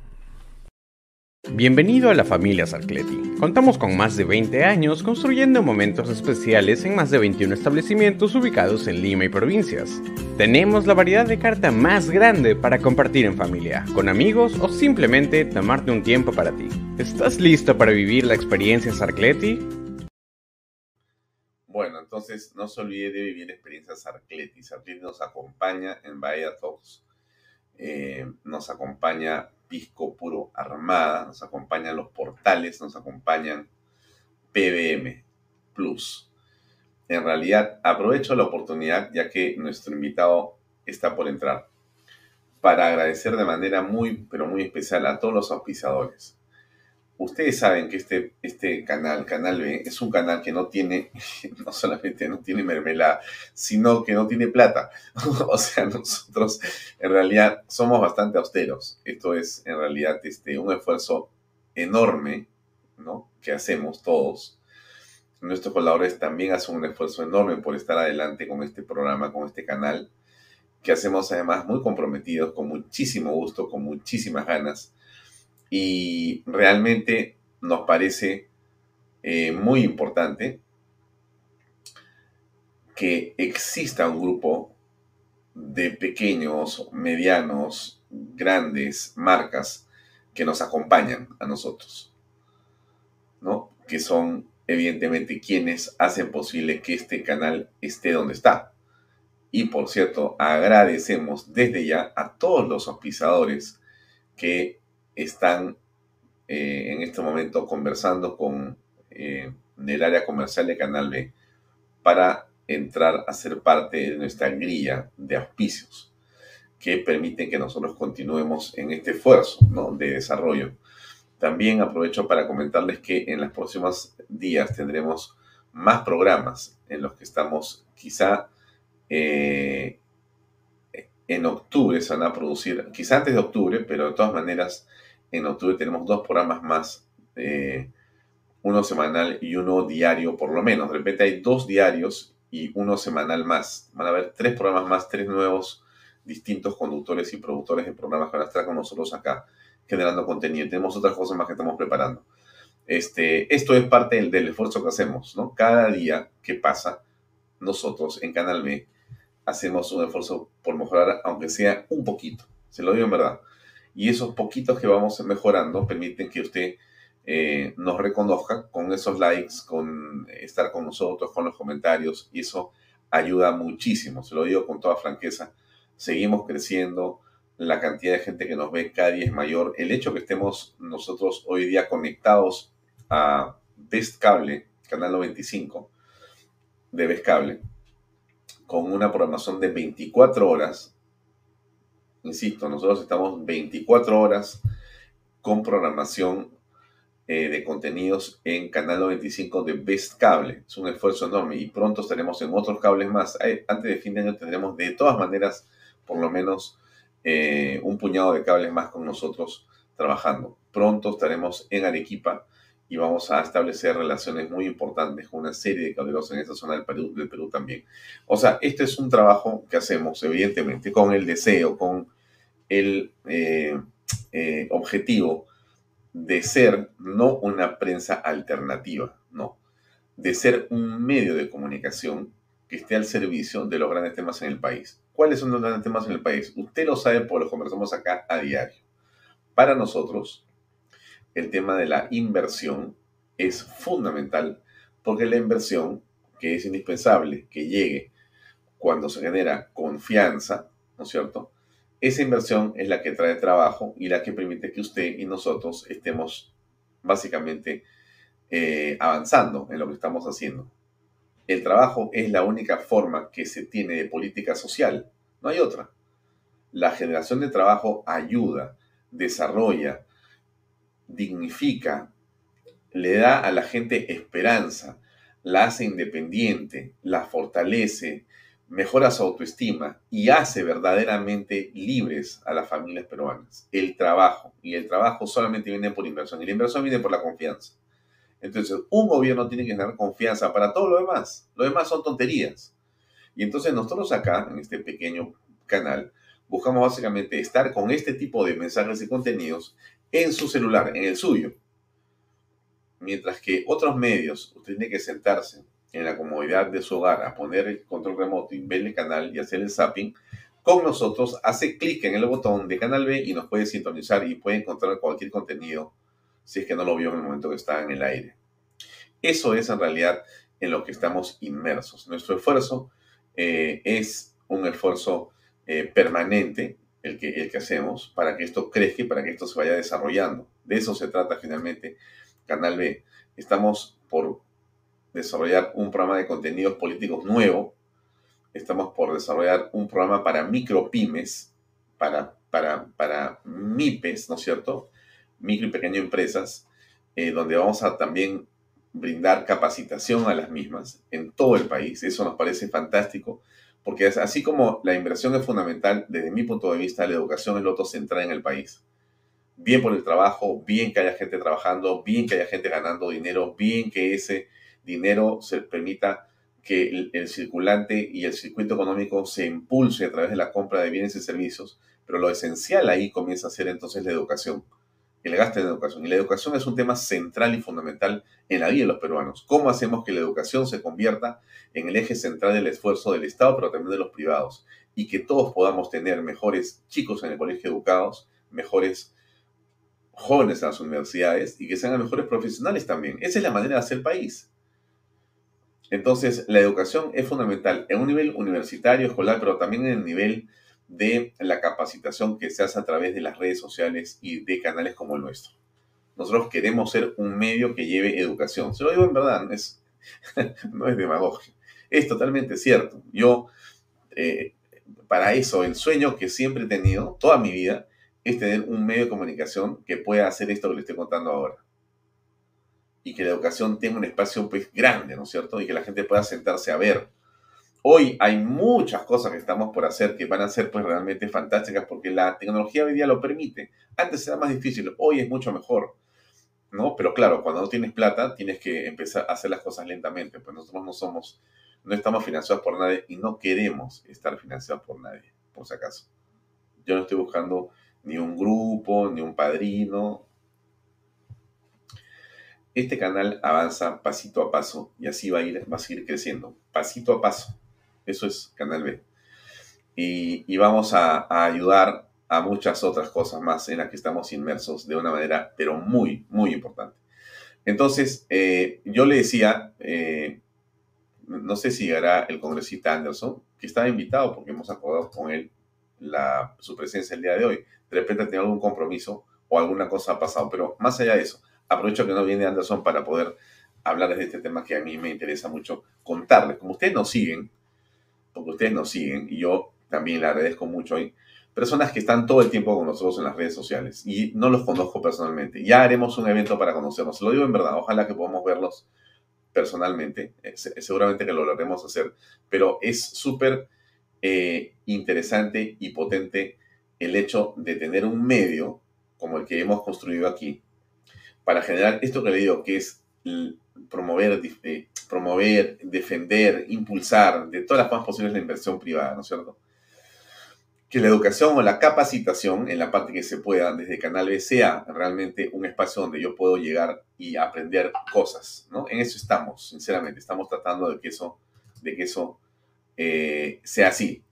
Bienvenido a la familia Sarcleti. Contamos con más de 20 años construyendo momentos especiales en más de 21 establecimientos ubicados en Lima y provincias. Tenemos la variedad de carta más grande para compartir en familia, con amigos o simplemente tomarte un tiempo para ti. ¿Estás listo para vivir la experiencia Sarcleti? Bueno, entonces no se olvide de vivir la experiencia Sarcleti. Sarcleti nos acompaña en Bahía Talks. Eh, nos acompaña Pisco Puro Armada, nos acompañan los portales, nos acompañan PBM Plus. En realidad, aprovecho la oportunidad, ya que nuestro invitado está por entrar, para agradecer de manera muy, pero muy especial a todos los auspiciadores. Ustedes saben que este, este canal, Canal B, es un canal que no tiene, no solamente no tiene mermelada, sino que no tiene plata. o sea, nosotros en realidad somos bastante austeros. Esto es en realidad este, un esfuerzo enorme, ¿no? Que hacemos todos. Nuestros colaboradores también hacen un esfuerzo enorme por estar adelante con este programa, con este canal, que hacemos además muy comprometidos, con muchísimo gusto, con muchísimas ganas y realmente nos parece eh, muy importante que exista un grupo de pequeños, medianos, grandes marcas que nos acompañan a nosotros, ¿no? Que son evidentemente quienes hacen posible que este canal esté donde está. Y por cierto, agradecemos desde ya a todos los auspiciadores que están eh, en este momento conversando con eh, el área comercial de Canal B para entrar a ser parte de nuestra grilla de auspicios que permiten que nosotros continuemos en este esfuerzo de desarrollo. También aprovecho para comentarles que en los próximos días tendremos más programas en los que estamos quizá eh, en octubre se van a producir, quizá antes de octubre, pero de todas maneras en octubre tenemos dos programas más, eh, uno semanal y uno diario por lo menos. De repente hay dos diarios y uno semanal más. Van a haber tres programas más, tres nuevos distintos conductores y productores de programas que van a estar con nosotros acá generando contenido. Tenemos otras cosas más que estamos preparando. Este, esto es parte del, esfuerzo que hacemos, ¿no? Cada día que pasa, nosotros en Canal B hacemos un esfuerzo por mejorar, aunque sea un poquito. Se lo digo en verdad y esos poquitos que vamos mejorando permiten que usted eh, nos reconozca con esos likes, con estar con nosotros, con los comentarios y eso ayuda muchísimo, se lo digo con toda franqueza. Seguimos creciendo, la cantidad de gente que nos ve cada día es mayor. El hecho que estemos nosotros hoy día conectados a Best Cable, canal 95 de Best Cable, con una programación de 24 horas, Insisto, nosotros estamos 24 horas con programación eh, de contenidos en Canal 95 de Best Cable. Es un esfuerzo enorme y pronto estaremos en otros cables más. Antes de fin de año tendremos de todas maneras por lo menos eh, un puñado de cables más con nosotros trabajando. Pronto estaremos en Arequipa y vamos a establecer relaciones muy importantes con una serie de cableros en esta zona del Perú, del Perú también. O sea, este es un trabajo que hacemos, evidentemente, con el deseo, con el eh, eh, objetivo de ser no una prensa alternativa, no, de ser un medio de comunicación que esté al servicio de los grandes temas en el país. ¿Cuáles son los grandes temas en el país? Usted lo sabe porque lo conversamos acá a diario. Para nosotros, el tema de la inversión es fundamental porque la inversión, que es indispensable que llegue cuando se genera confianza, ¿no es cierto? Esa inversión es la que trae trabajo y la que permite que usted y nosotros estemos básicamente eh, avanzando en lo que estamos haciendo. El trabajo es la única forma que se tiene de política social, no hay otra. La generación de trabajo ayuda, desarrolla, dignifica, le da a la gente esperanza, la hace independiente, la fortalece, mejora su autoestima y hace verdaderamente libres a las familias peruanas. El trabajo. Y el trabajo solamente viene por inversión. Y la inversión viene por la confianza. Entonces, un gobierno tiene que tener confianza para todo lo demás. Lo demás son tonterías. Y entonces nosotros acá, en este pequeño canal, buscamos básicamente estar con este tipo de mensajes y contenidos en su celular, en el suyo. Mientras que otros medios, usted tiene que sentarse en la comodidad de su hogar a poner el control remoto y ver el canal y hacer el zapping, con nosotros hace clic en el botón de Canal B y nos puede sintonizar y puede encontrar cualquier contenido si es que no lo vio en el momento que está en el aire. Eso es en realidad en lo que estamos inmersos. Nuestro esfuerzo eh, es un esfuerzo eh, permanente, el que, el que hacemos, para que esto crezca y para que esto se vaya desarrollando. De eso se trata finalmente Canal B. Estamos por desarrollar un programa de contenidos políticos nuevo. Estamos por desarrollar un programa para micropymes, para, para, para MIPES, ¿no es cierto? Micro y pequeñas empresas, eh, donde vamos a también brindar capacitación a las mismas en todo el país. Eso nos parece fantástico, porque así como la inversión es fundamental, desde mi punto de vista, la educación es lo otro central en el país. Bien por el trabajo, bien que haya gente trabajando, bien que haya gente ganando dinero, bien que ese dinero se permita que el, circulante y el circuito económico se impulse a través de la compra de bienes y servicios, pero lo esencial ahí comienza a ser entonces la educación, el gasto en educación. Y la educación es un tema central y fundamental en la vida de los peruanos. ¿Cómo hacemos que la educación se convierta en el eje central del esfuerzo del Estado, pero también de los privados? Y que todos podamos tener mejores chicos en el colegio educados, mejores jóvenes en las universidades y que sean mejores profesionales también. Esa es la manera de hacer país. Entonces, la educación es fundamental en un nivel universitario, escolar, pero también en el nivel de la capacitación que se hace a través de las redes sociales y de canales como el nuestro. Nosotros queremos ser un medio que lleve educación. Se lo digo en verdad, no es, no es demagogia. Es totalmente cierto. Yo, eh, para eso, el sueño que siempre he tenido toda mi vida es tener un medio de comunicación que pueda hacer esto que le estoy contando ahora y que la educación tenga un espacio pues grande, ¿no es cierto? Y que la gente pueda sentarse a ver. Hoy hay muchas cosas que estamos por hacer que van a ser pues realmente fantásticas porque la tecnología hoy día lo permite. Antes era más difícil, hoy es mucho mejor, ¿no? Pero claro, cuando no tienes plata tienes que empezar a hacer las cosas lentamente, pues nosotros no somos, no estamos financiados por nadie y no queremos estar financiados por nadie, por si acaso. Yo no estoy buscando ni un grupo, ni un padrino, este canal avanza pasito a paso y así va a ir, va a seguir creciendo, pasito a paso. Eso es Canal B. Y, vamos a, ayudar a muchas otras cosas más en las que estamos inmersos de una manera, pero muy, muy importante. Entonces, eh, yo le decía, eh, no sé si llegará el congresista Anderson, que estaba invitado porque hemos acordado con él la, su presencia el día de hoy. De repente tiene algún compromiso o alguna cosa ha pasado, pero más allá de eso, aprovecho que no viene Anderson para poder hablarles de este tema que a mí me interesa mucho contarles. Como ustedes nos siguen, porque ustedes nos siguen, y yo también le agradezco mucho, hay personas que están todo el tiempo con nosotros en las redes sociales y no los conozco personalmente. Ya haremos un evento para conocernos. Lo digo en verdad, ojalá que podamos verlos personalmente. Eh, seguramente que lo lograremos hacer, pero es súper eh, interesante y potente el hecho de tener un medio como el que hemos construido aquí, para generar esto que le digo, que es promover, eh, promover, defender, impulsar de todas las formas posibles la inversión privada, ¿no es cierto? Que la educación o la capacitación, en la parte que se pueda, desde Canal B, sea realmente un espacio donde yo puedo llegar y aprender cosas, ¿no? En eso estamos, sinceramente, estamos tratando de que eso, de que eso eh, sea así.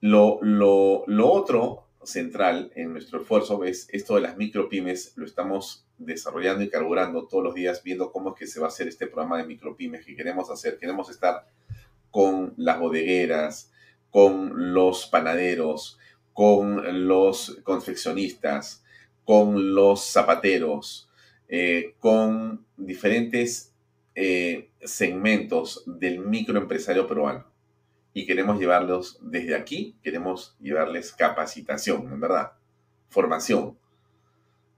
Lo, lo, lo otro central en nuestro esfuerzo es esto de las micropymes, lo estamos desarrollando y carburando todos los días, viendo cómo es que se va a hacer este programa de micropymes que queremos hacer. Queremos estar con las bodegueras, con los panaderos, con los confeccionistas, con los zapateros, eh, con diferentes eh, segmentos del microempresario peruano. Y queremos llevarlos desde aquí, queremos llevarles capacitación, en verdad, formación.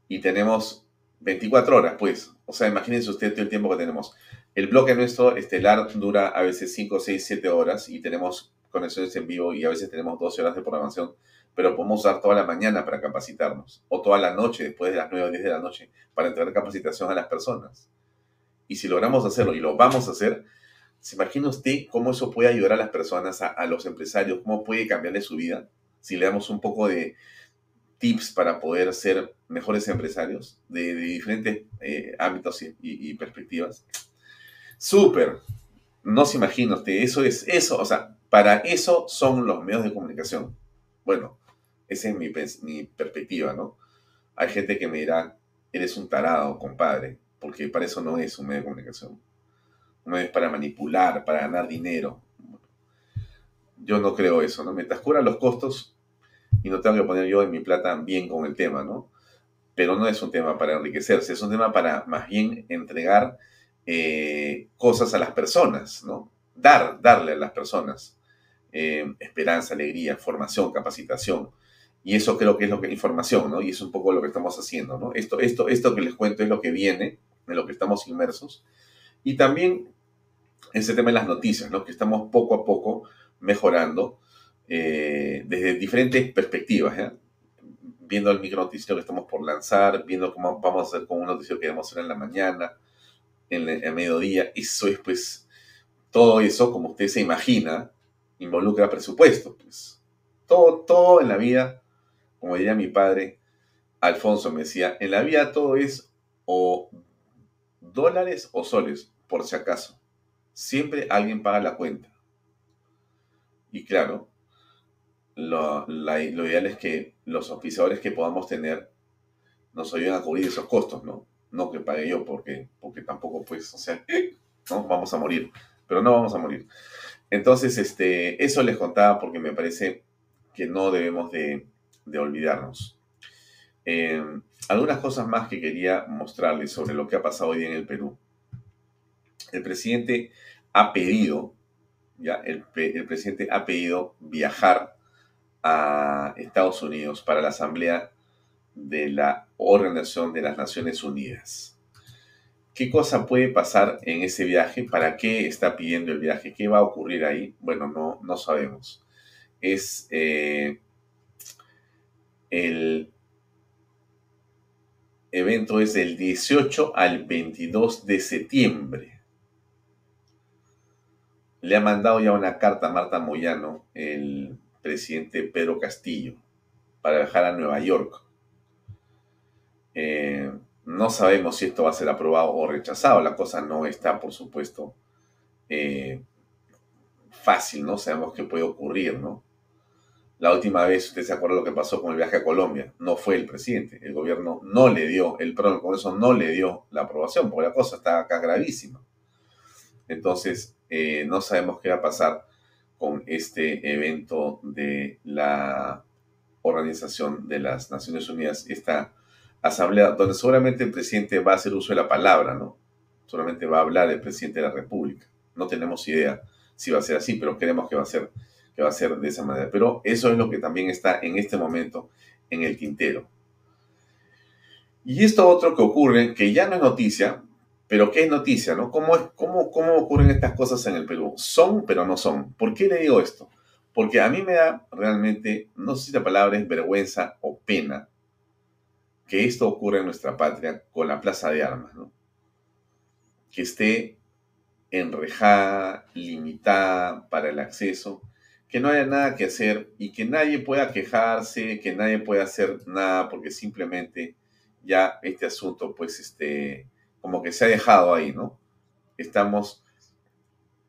Y tenemos 24 horas, pues. O sea, imagínense usted todo el tiempo que tenemos. El bloque nuestro estelar dura a veces 5, 6, 7 horas y tenemos conexiones en vivo y a veces tenemos 12 horas de programación, pero podemos usar toda la mañana para capacitarnos o toda la noche después de las 9 o 10 de la noche para entregar capacitación a las personas. Y si logramos hacerlo y lo vamos a hacer, ¿se imagina usted cómo eso puede ayudar a las personas, a, los empresarios, cómo puede cambiarle su vida? Si le damos un poco de tips para poder ser mejores empresarios de, diferentes eh, ámbitos y, perspectivas. Súper. No se imagina usted, eso es, eso, o sea, para eso son los medios de comunicación. Bueno, esa es mi, perspectiva, ¿no? Hay gente que me dirá, eres un tarado, compadre porque para eso no es un medio de comunicación. Un medio es para manipular, para ganar dinero. Yo no creo eso, ¿no? Mientras cubra los costos y no tengo que poner yo en mi plata bien con el tema, ¿no? Pero no es un tema para enriquecerse, es un tema para más bien entregar eh, cosas a las personas, ¿no? Dar, darle a las personas eh, esperanza, alegría, formación, capacitación, y eso creo que es lo que información, ¿no? Y es un poco lo que estamos haciendo, ¿no? Esto, esto, esto que les cuento es lo que viene en lo que estamos inmersos. Y también ese tema de las noticias, ¿no? que estamos poco a poco mejorando eh, desde diferentes perspectivas. Viendo el micro noticiero que estamos por lanzar, viendo cómo vamos a hacer con un noticiero que vamos a hacer en la mañana, en el, mediodía. Eso es, pues, todo eso, como usted se imagina, involucra presupuesto. Pues. Todo, todo en la vida, como diría mi padre, Alfonso me decía, en la vida todo es o dólares o soles, por si acaso. Siempre alguien paga la cuenta. Y claro, lo, ideal es que los oficiadores que podamos tener nos ayuden a cubrir esos costos, ¿no? No que pague yo, porque, porque tampoco, pues, o sea, ¿no? Vamos a morir, pero no vamos a morir. Entonces, este, eso les contaba porque me parece que no debemos de, de olvidarnos. Eh, algunas cosas más que quería mostrarles sobre lo que ha pasado hoy en el Perú. El presidente ha pedido, ya, el, el presidente ha pedido viajar a Estados Unidos para la Asamblea de la Organización de las Naciones Unidas. ¿Qué cosa puede pasar en ese viaje? ¿Para qué está pidiendo el viaje? ¿Qué va a ocurrir ahí? Bueno, no, no sabemos. Es eh, el evento es del 18 al 22 de septiembre. Le ha mandado ya una carta a Marta Moyano, el presidente Pedro Castillo, para viajar a Nueva York. Eh, no sabemos si esto va a ser aprobado o rechazado. La cosa no está, por supuesto, eh, fácil, ¿no? Sabemos qué puede ocurrir, ¿no? La última vez, usted se acuerda lo que pasó con el viaje a Colombia, no fue el presidente, el gobierno no le dio, el, perdón, el Congreso no le dio la aprobación, porque la cosa está acá gravísima. Entonces, eh, no sabemos qué va a pasar con este evento de la Organización de las Naciones Unidas, esta asamblea, donde seguramente el presidente va a hacer uso de la palabra, ¿no? Solamente va a hablar el presidente de la República. No tenemos idea si va a ser así, pero queremos que va a ser que va a ser de esa manera. Pero eso es lo que también está en este momento en el tintero. Y esto otro que ocurre, que ya no es noticia, pero que es noticia, ¿no? ¿Cómo, es, cómo, ¿Cómo ocurren estas cosas en el Perú? Son, pero no son. ¿Por qué le digo esto? Porque a mí me da realmente, no sé si la palabra es vergüenza o pena, que esto ocurra en nuestra patria con la plaza de armas, ¿no? Que esté enrejada, limitada para el acceso, que no haya nada que hacer y que nadie pueda quejarse, que nadie pueda hacer nada porque simplemente ya este asunto pues este como que se ha dejado ahí, ¿no? Estamos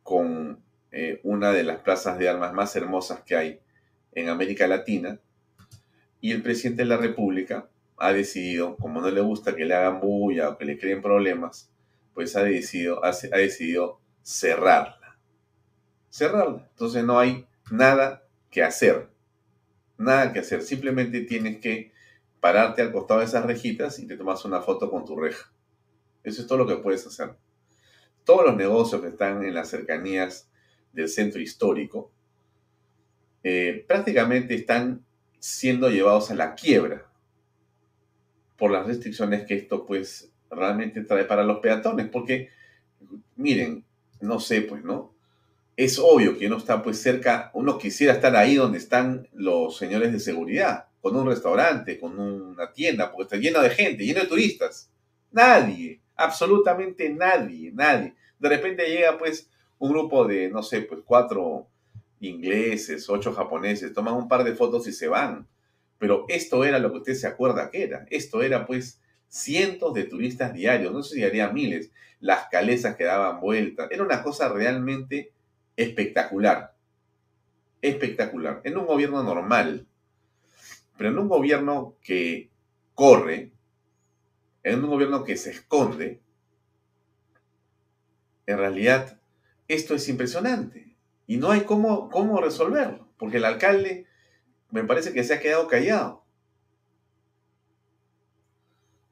con eh, una de las plazas de armas más hermosas que hay en América Latina y el presidente de la República ha decidido, como no le gusta que le hagan bulla o que le creen problemas, pues ha decidido, ha decidido cerrarla. Cerrarla. Entonces no hay nada que hacer. Nada que hacer. Simplemente tienes que pararte al costado de esas rejitas y te tomas una foto con tu reja. Eso es todo lo que puedes hacer. Todos los negocios que están en las cercanías del centro histórico eh, prácticamente están siendo llevados a la quiebra. por las restricciones que esto pues realmente trae para los peatones, porque miren, no sé, pues, ¿no? Es obvio que uno está pues cerca, uno quisiera estar ahí donde están los señores de seguridad, con un restaurante, con una tienda, porque está lleno de gente, lleno de turistas. Nadie, absolutamente nadie, nadie. De repente llega pues un grupo de, no sé, pues cuatro ingleses, ocho japoneses, toman un par de fotos y se van. Pero esto era lo que usted se acuerda que era. Esto era pues cientos de turistas diarios, no sé si haría miles, las calesas que daban vueltas. Era una cosa realmente espectacular. Espectacular. En un gobierno normal. Pero en un gobierno que corre, en un gobierno que se esconde, en realidad esto es impresionante. Y no hay cómo, cómo resolverlo, porque el alcalde me parece que se ha quedado callado.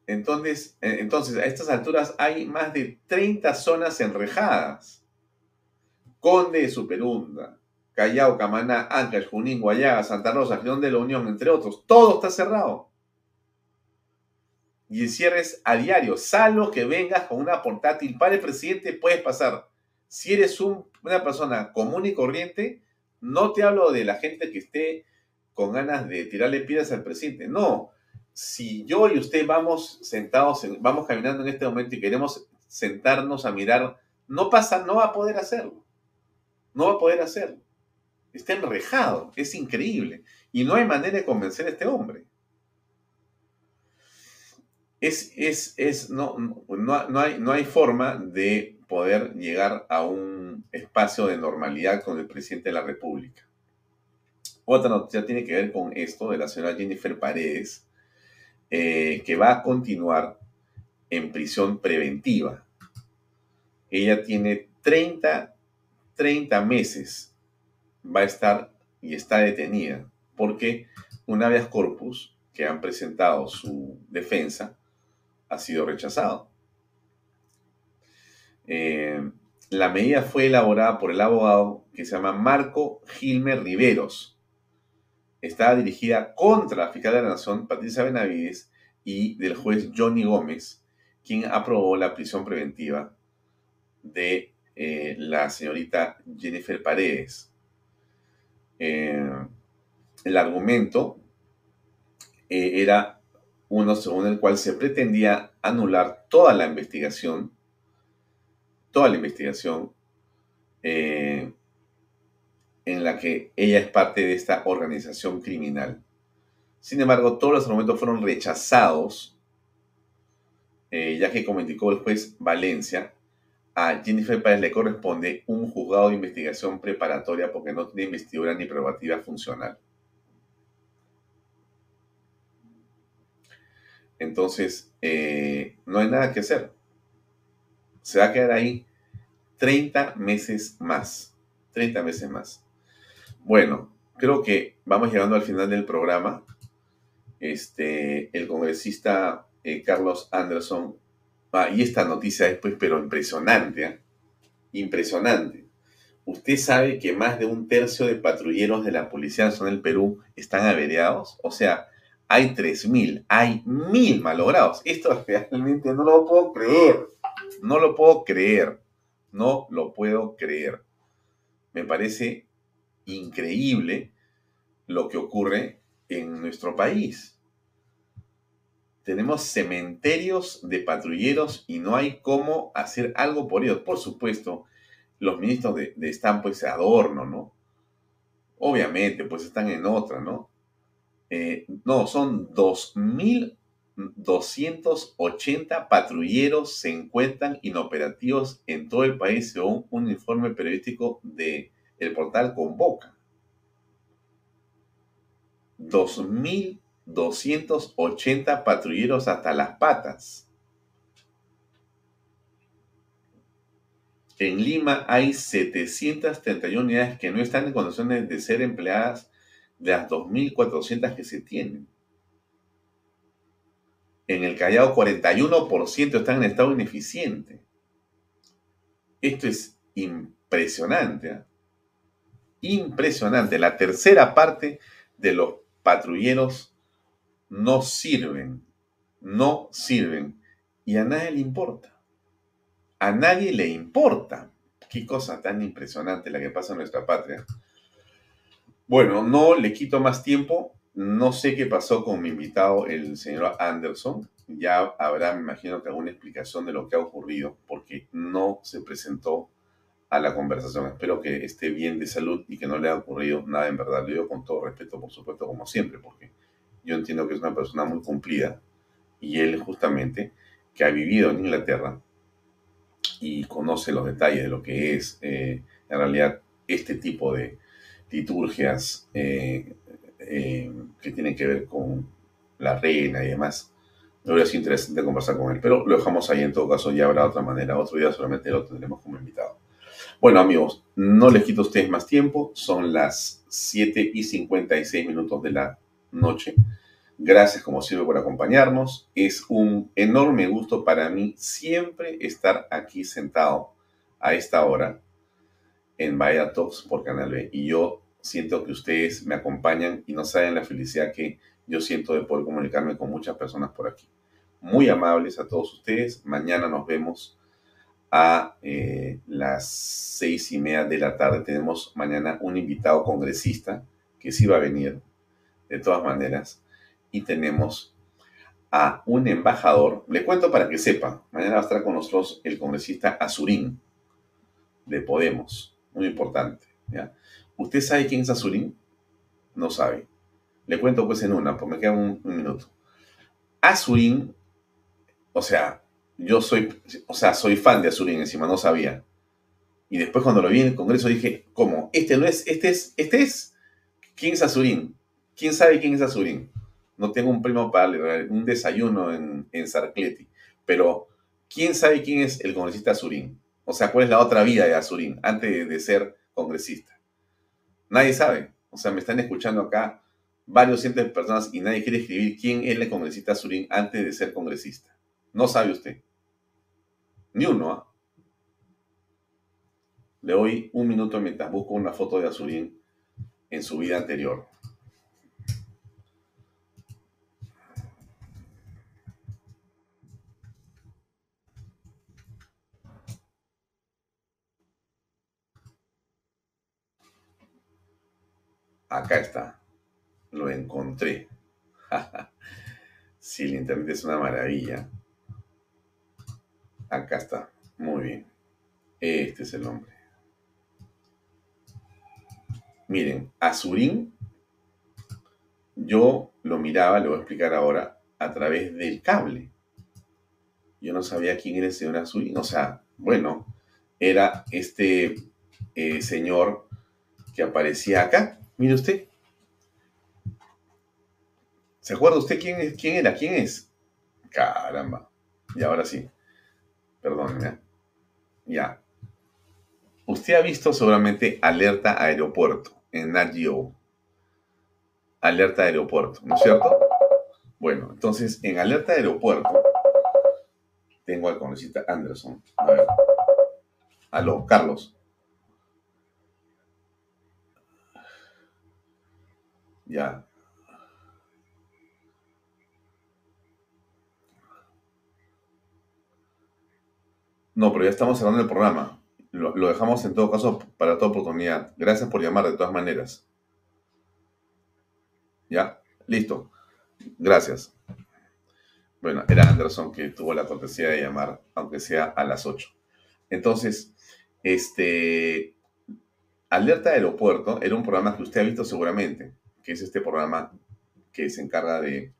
Entonces, entonces, a estas alturas hay más de 30 zonas enrejadas. Conde Superunda, Callao, Camaná, Ancash, Junín, Guayaga, Santa Rosa, Girón de la Unión, entre otros. Todo está cerrado. Y el cierre es a diario. Salvo que vengas con una portátil para el presidente, puedes pasar. Si eres una persona común y corriente, no te hablo de la gente que esté con ganas de tirarle piedras al presidente. No, si yo y usted vamos sentados, vamos caminando en este momento y queremos sentarnos a mirar, no pasa, no va a poder hacerlo. No va a poder hacerlo. Está enrejado, es increíble. Y no hay manera de convencer a este hombre. Es, es, es, no, no, no, hay, no hay forma de poder llegar a un espacio de normalidad con el presidente de la República. Otra noticia tiene que ver con esto de la señora Jennifer Paredes, eh, que va a continuar en prisión preventiva. Ella tiene 30, 30 meses, va a estar y está detenida, porque un habeas corpus que han presentado su defensa ha sido rechazado. Eh, la medida fue elaborada por el abogado que se llama Marco Gilmer Riveros, estaba dirigida contra la fiscal de la Nación, Patricia Benavides, y del juez Johnny Gómez, quien aprobó la prisión preventiva de eh, la señorita Jennifer Paredes. Eh, el argumento era uno según el cual se pretendía anular toda la investigación, toda la investigación en la que ella es parte de esta organización criminal. Sin embargo, todos los argumentos fueron rechazados, eh, ya que como indicó el juez Valencia, a Jennifer Páez le corresponde un juzgado de investigación preparatoria porque no tiene investidura ni probativa funcional. Entonces, eh, no hay nada que hacer. Se va a quedar ahí 30 meses más. 30 meses más. Bueno, creo que vamos llegando al final del programa. Este, el congresista eh, Carlos Anderson, ah, y esta noticia es pues, pero impresionante, ¿eh? impresionante. ¿Usted sabe que más de un tercio de patrulleros de la Policía Nacional del Perú están averiados? O sea, hay 3.000, hay 1.000 malogrados. Esto realmente no lo puedo creer. No lo puedo creer. No lo puedo creer. Me parece increíble lo que ocurre en nuestro país. Tenemos cementerios de patrulleros y no hay cómo hacer algo por ellos. Por supuesto, los ministros de, están pues adorno, ¿no? Obviamente, pues están en otra, ¿no? Eh, no, son 2.280 patrulleros se encuentran inoperativos en todo el país según un informe periodístico de el portal convoca. 2.280 patrulleros hasta las patas. En Lima hay 731 unidades que no están en condiciones de ser empleadas de las 2.400 que se tienen. En el Callao 41% están en estado ineficiente. Esto es impresionante. ¿eh? impresionante. La tercera parte de los patrulleros no sirven. no sirven y a nadie le importa. A nadie le importa. Qué cosa tan impresionante la que pasa en nuestra patria. Bueno, no le quito más tiempo. No sé qué pasó con mi invitado, el señor Anderson. Ya habrá, me imagino, que alguna explicación de lo que ha ocurrido, porque no se presentó a la conversación. Espero que esté bien de salud y que no le haya ocurrido nada en verdad. Lo digo con todo respeto, por supuesto, como siempre, porque yo entiendo que es una persona muy cumplida y él justamente, que ha vivido en Inglaterra y conoce los detalles de lo que es eh, en realidad este tipo de liturgias eh, eh, que tienen que ver con la reina y demás. Me hubiera interesante conversar con él, pero lo dejamos ahí en todo caso, ya habrá otra manera. Otro día solamente lo tendremos como invitado. Bueno amigos, no les quito a ustedes más tiempo, son las 7 y 56 minutos de la noche. Gracias como siempre por acompañarnos. Es un enorme gusto para mí siempre estar aquí sentado a esta hora en Vaya Talks por Canal B. Y yo siento que ustedes me acompañan y no saben la felicidad que yo siento de poder comunicarme con muchas personas por aquí. Muy amables a todos ustedes. Mañana nos vemos a eh, las seis y media de la tarde. Tenemos mañana un invitado congresista que sí va a venir, de todas maneras y tenemos a un embajador. Le cuento para que sepa, mañana va a estar con nosotros el congresista Azurín de Podemos, muy importante. ¿ya? ¿Usted sabe quién es Azurín? No sabe. Le cuento pues en una, porque me queda un, minuto. Azurín, o sea, yo soy, o sea, soy fan de Azurín, encima no sabía. Y después cuando lo vi en el Congreso dije, ¿cómo? Este no es, este es, este es, ¿quién es Azurín? ¿Quién sabe quién es Azurín? no tengo un primo para un desayuno en, en Sarcleti. Pero, ¿quién sabe quién es el congresista Azurín? O sea, ¿cuál es la otra vida de Azurín antes de, ser congresista? Nadie sabe. O sea, me están escuchando acá varios cientos de personas y nadie quiere escribir quién es el congresista Azurín antes de ser congresista. No sabe usted. Ni uno, ¿ah? Le doy un minuto mientras busco una foto de Azurín en su vida anterior. Acá está. Lo encontré. si el internet es una maravilla. Acá está. Muy bien. Este es el nombre. Miren, Azurín, yo lo miraba, lo voy a explicar ahora, a través del cable. Yo no sabía quién era el señor Azurín. O sea, bueno, era este eh, señor que aparecía acá. Mire usted. ¿Se acuerda usted quién, es, quién era? ¿Quién es? Caramba. Y ahora sí. Perdóneme. ¿eh? Ya. Usted ha visto seguramente Alerta Aeropuerto en NatGeo. Alerta Aeropuerto, ¿no es cierto? Bueno, entonces en Alerta Aeropuerto tengo al congresista Anderson. A ver. Aló, Carlos. Ya. No, pero ya estamos cerrando el programa. Lo, dejamos en todo caso para toda oportunidad. Gracias por llamar de todas maneras. ¿Ya? Listo. Gracias. Bueno, era Anderson que tuvo la cortesía de llamar, aunque sea a las 8. Entonces, este, Alerta Aeropuerto era un programa que usted ha visto seguramente que es este programa que se encarga de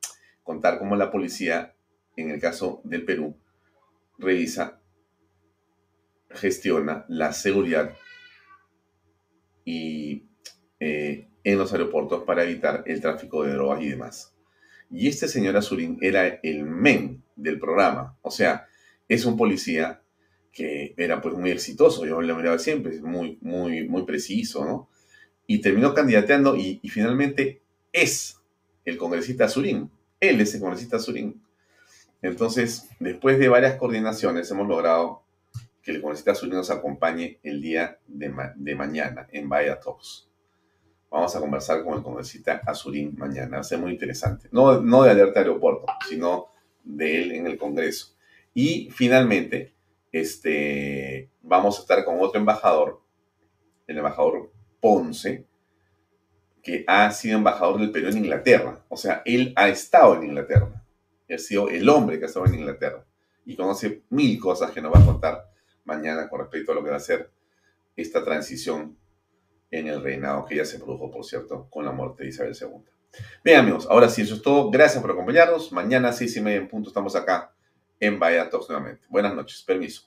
contar cómo la policía, en el caso del Perú, revisa, gestiona la seguridad y eh, en los aeropuertos para evitar el tráfico de drogas y demás. Y este señor Azurín era el men del programa, o sea, es un policía que era pues muy exitoso, yo lo miraba siempre, muy, muy, muy preciso, ¿no? Y terminó candidateando y, finalmente es el congresista Azurín. Él es el congresista Azurín. Entonces, después de varias coordinaciones, hemos logrado que el congresista Azurín nos acompañe el día de, mañana en Vaya Talks. Vamos a conversar con el congresista Azurín mañana. Va a ser muy interesante. No, no de alerta aeropuerto, sino de él en el Congreso. Y finalmente, este, vamos a estar con otro embajador, el embajador Ponce, que ha sido embajador del Perú en Inglaterra. O sea, él ha estado en Inglaterra. Ha sido el hombre que ha estado en Inglaterra. Y conoce mil cosas que nos va a contar mañana con respecto a lo que va a ser esta transición en el reinado que ya se produjo, por cierto, con la muerte de Isabel II. Bien, amigos, ahora sí, eso es todo. Gracias por acompañarnos. Mañana, seis y media en punto, estamos acá en Bahía Talks nuevamente. Buenas noches. Permiso.